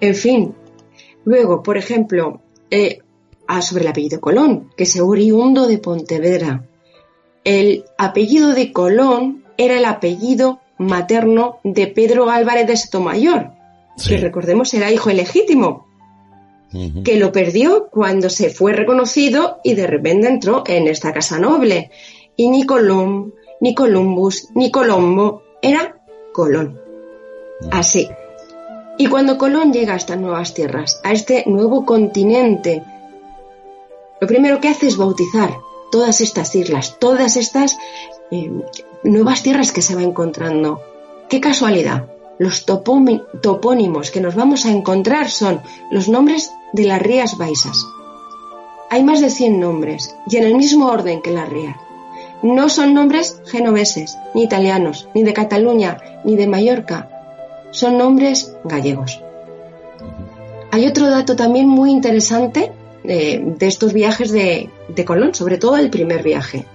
En fin, luego, por ejemplo, eh, ah, sobre el apellido Colón, que es oriundo de Pontevedra. El apellido de Colón era el apellido materno de Pedro Álvarez de Sotomayor, que recordemos era hijo ilegítimo que lo perdió cuando se fue reconocido y de repente entró en esta casa noble. Y ni Colón, ni Columbus, ni Colombo, era Colón. Así. Y cuando Colón llega a estas nuevas tierras, a este nuevo continente, lo primero que hace es bautizar todas estas islas, todas estas eh, nuevas tierras que se va encontrando. Qué casualidad. Los topónimos que nos vamos a encontrar son los nombres de las Rías Baixas. Hay más de 100 nombres y en el mismo orden que las Rías. No son nombres genoveses, ni italianos, ni de Cataluña, ni de Mallorca. Son nombres gallegos. Hay otro dato también muy interesante eh, de, estos viajes de, de Colón, sobre todo el primer viaje.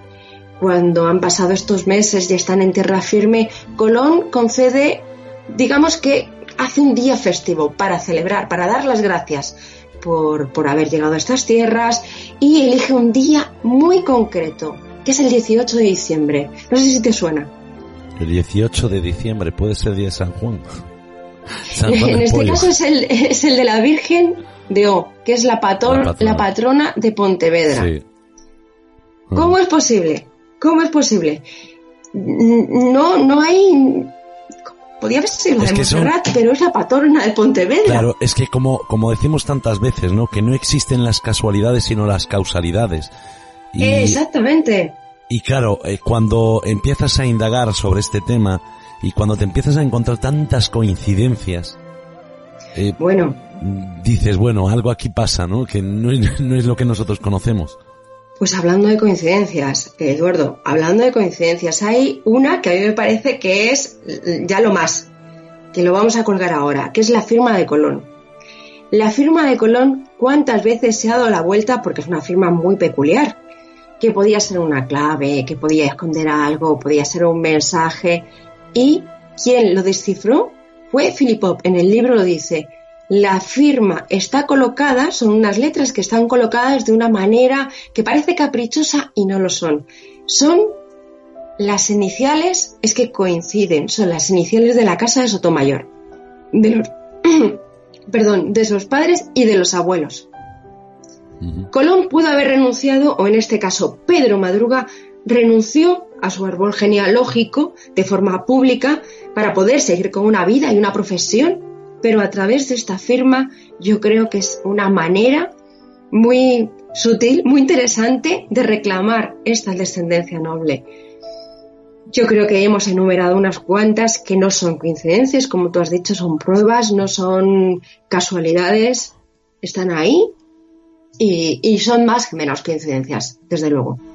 Cuando han pasado estos meses y están en tierra firme, Colón concede, digamos que hace un día festivo para celebrar, para dar las gracias por, por haber llegado a estas tierras y elige un día muy concreto, que es el 18 de diciembre. No sé si te suena. El 18 de diciembre puede ser día de San Juan. San Juan en este Pollo. caso es el, es el de la Virgen de O, que es la, pator- La patrona. la patrona de Pontevedra. Sí. ¿Cómo es posible? ¿Cómo es posible? No, no hay... Podía haber sido la de son- pero es la patrona de Pontevedra. Claro, es que como, como decimos tantas veces, ¿no? Que no existen las casualidades sino las causalidades. Y, Exactamente. y claro, eh, cuando empiezas a indagar sobre este tema y cuando te empiezas a encontrar tantas coincidencias, eh, Bueno, dices, bueno, algo aquí pasa, ¿no? Que no no es lo que nosotros conocemos. Pues hablando de coincidencias, eh, Eduardo, hablando de coincidencias, hay una que a mí me parece que es eh, ya lo más, que lo vamos a colgar ahora, que es la firma de Colón. La firma de Colón, ¿cuántas veces se ha dado la vuelta? Porque es una firma muy peculiar, que podía ser una clave, que podía esconder algo, podía ser un mensaje. Y quien lo descifró fue Filipov. En el libro lo dice, la firma está colocada, son unas letras que están colocadas de una manera que parece caprichosa y no lo son. Son las iniciales, es que coinciden, son las iniciales de la casa de Sotomayor. De los, perdón, de sus padres y de los abuelos. Colón pudo haber renunciado, o en este caso Pedro Madruga, renunció a su árbol genealógico de forma pública para poder seguir con una vida y una profesión, pero a través de esta firma yo creo que es una manera muy sutil, muy interesante de reclamar esta descendencia noble. Yo creo que hemos enumerado unas cuantas que no son coincidencias, como tú has dicho, son pruebas, no son casualidades, están ahí y, y son más que menos coincidencias, desde luego.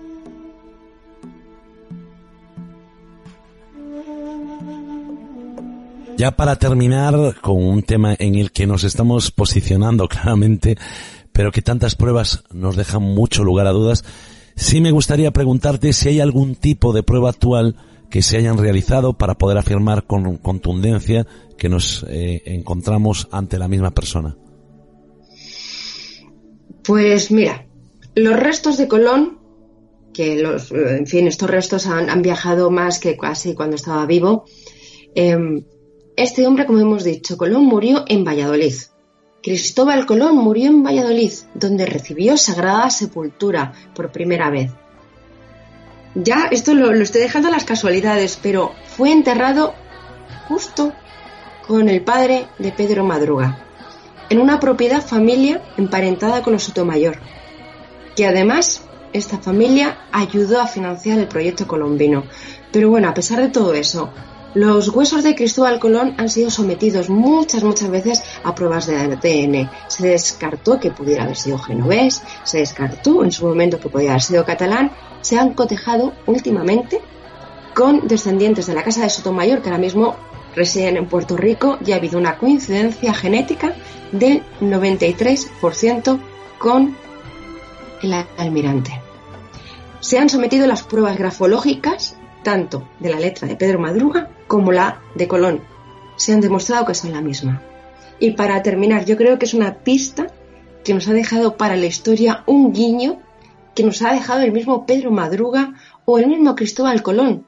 Ya para terminar con un tema en el que nos estamos posicionando claramente, pero que tantas pruebas nos dejan mucho lugar a dudas, sí me gustaría preguntarte si hay algún tipo de prueba actual que se hayan realizado para poder afirmar con contundencia que nos eh, encontramos ante la misma persona. Pues mira, los restos de Colón, que los, en fin, estos restos han, viajado más que casi cuando estaba vivo. eh, este hombre, como hemos dicho, Colón murió en Valladolid. Cristóbal Colón murió en Valladolid, donde recibió sagrada sepultura por primera vez. Ya, esto lo, estoy dejando a las casualidades, pero fue enterrado justo con el padre de Pedro Madruga, en una propiedad familia emparentada con los Sotomayor, que además esta familia ayudó a financiar el proyecto colombino. Pero bueno, a pesar de todo eso, los huesos de Cristóbal Colón han sido sometidos muchas, muchas veces a pruebas de ADN. Se descartó que pudiera haber sido genovés, se descartó en su momento que podía haber sido catalán, se han cotejado últimamente con descendientes de la Casa de Sotomayor que ahora mismo residen en Puerto Rico y ha habido una coincidencia genética del 93% con el almirante. Se han sometido las pruebas grafológicas tanto de la letra de Pedro Madruga como la de Colón. Se han demostrado que son la misma. Y para terminar, yo creo que es una pista que nos ha dejado para la historia un guiño que nos ha dejado el mismo Pedro Madruga o el mismo Cristóbal Colón,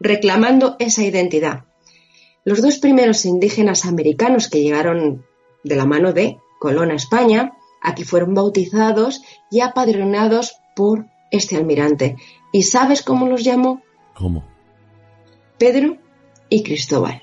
reclamando esa identidad. Los dos primeros indígenas americanos que llegaron de la mano de Colón a España, aquí fueron bautizados y apadrinados por este almirante. ¿Y sabes cómo los llamó? ¿Cómo? Pedro y Cristóbal.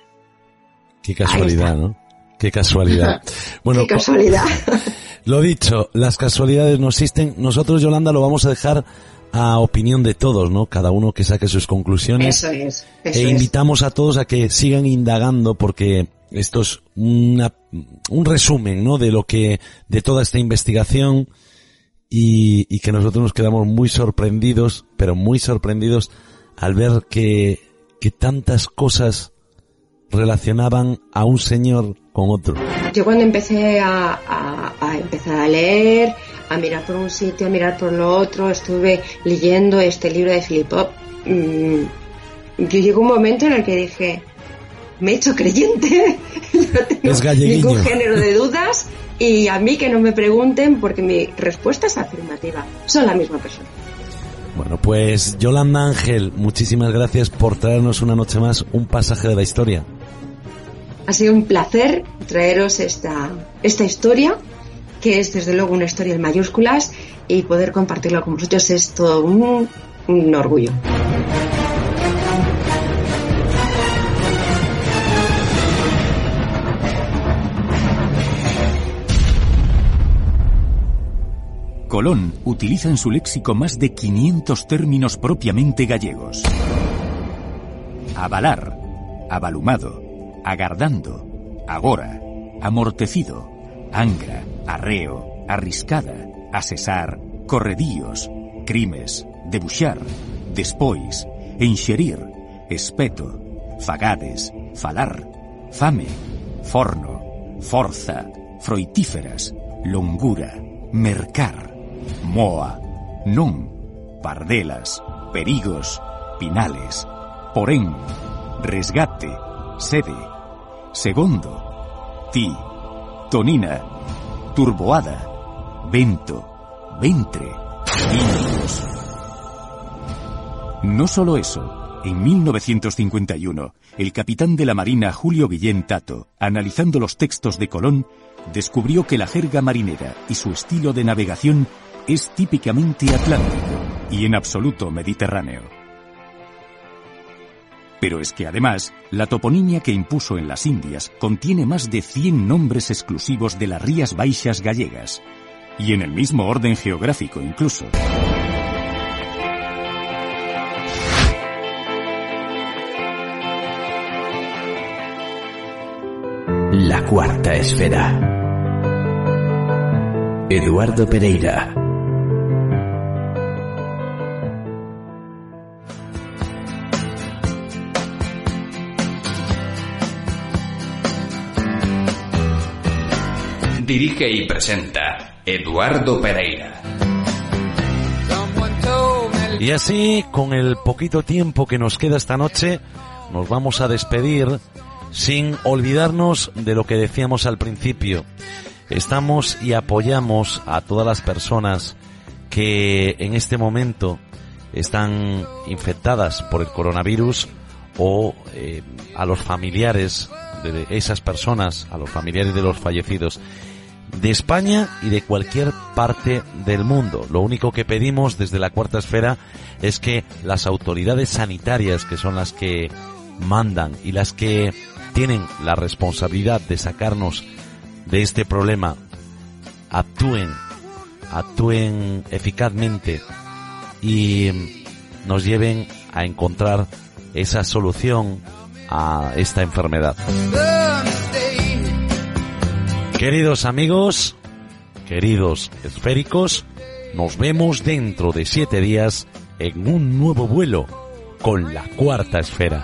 Qué casualidad, ¿no? Qué casualidad. Bueno, Qué casualidad. Lo dicho, las casualidades no existen. Nosotros, Yolanda, lo vamos a dejar a opinión de todos, ¿no? Cada uno que saque sus conclusiones. Eso es. Eso e es. invitamos a todos a que sigan indagando porque esto es una, un resumen, ¿no? De lo que, de toda esta investigación y, y que nosotros nos quedamos muy sorprendidos, pero muy sorprendidos al ver que, que tantas cosas relacionaban a un señor con otro. Yo cuando empecé a, a- a empezar a leer, a mirar por un sitio, a mirar por lo otro, estuve leyendo este libro de Filipov, mm, yo llegó un momento en el que dije, me he hecho creyente. no tengo ningún género de dudas y a mí que no me pregunten porque mi respuesta es afirmativa. Son la misma persona. Bueno, pues Yolanda Ángel, muchísimas gracias por traernos una noche más un pasaje de la historia. Ha sido un placer traeros esta, esta historia, que es desde luego una historia en mayúsculas, y poder compartirlo con vosotros es todo un, un orgullo. Colón utiliza en su léxico más de 500 términos propiamente gallegos. Avalar, avalumado, agardando, agora, amortecido, angra, arreo, arriscada, asesar, corredíos, crimes, debuxar, despois, enxerir, espeto, fagades, falar, fame, forno, forza, froitíferas, longura, mercar, moa, non, pardelas, perigos, pinales, porén, resgate, sede, segundo, ti, tonina, turboada, vento, ventre. No solo eso, en 1951, el capitán de la Marina Julio Guillén Tato, analizando los textos de Colón, descubrió que la jerga marinera y su estilo de navegación es típicamente atlántico y en absoluto mediterráneo. Pero es que además, la toponimia que impuso en las Indias contiene más de 100 nombres exclusivos de las Rías Baixas gallegas, y en el mismo orden geográfico incluso. La cuarta esfera. Eduardo Pereira. Dirige y presenta Eduardo Pereira. Y así, con el poquito tiempo que nos queda esta noche, nos vamos a despedir sin olvidarnos de lo que decíamos al principio. Estamos y apoyamos a todas las personas que en este momento están infectadas por el coronavirus o eh, a los familiares de esas personas, a los familiares de los fallecidos de España y de cualquier parte del mundo. Lo único que pedimos desde la cuarta esfera es que las autoridades sanitarias, que son las que mandan y las que tienen la responsabilidad de sacarnos de este problema, actúen, actúen eficazmente y nos lleven a encontrar esa solución a esta enfermedad. Queridos amigos, queridos esféricos, nos vemos dentro de siete días en un nuevo vuelo con la cuarta esfera.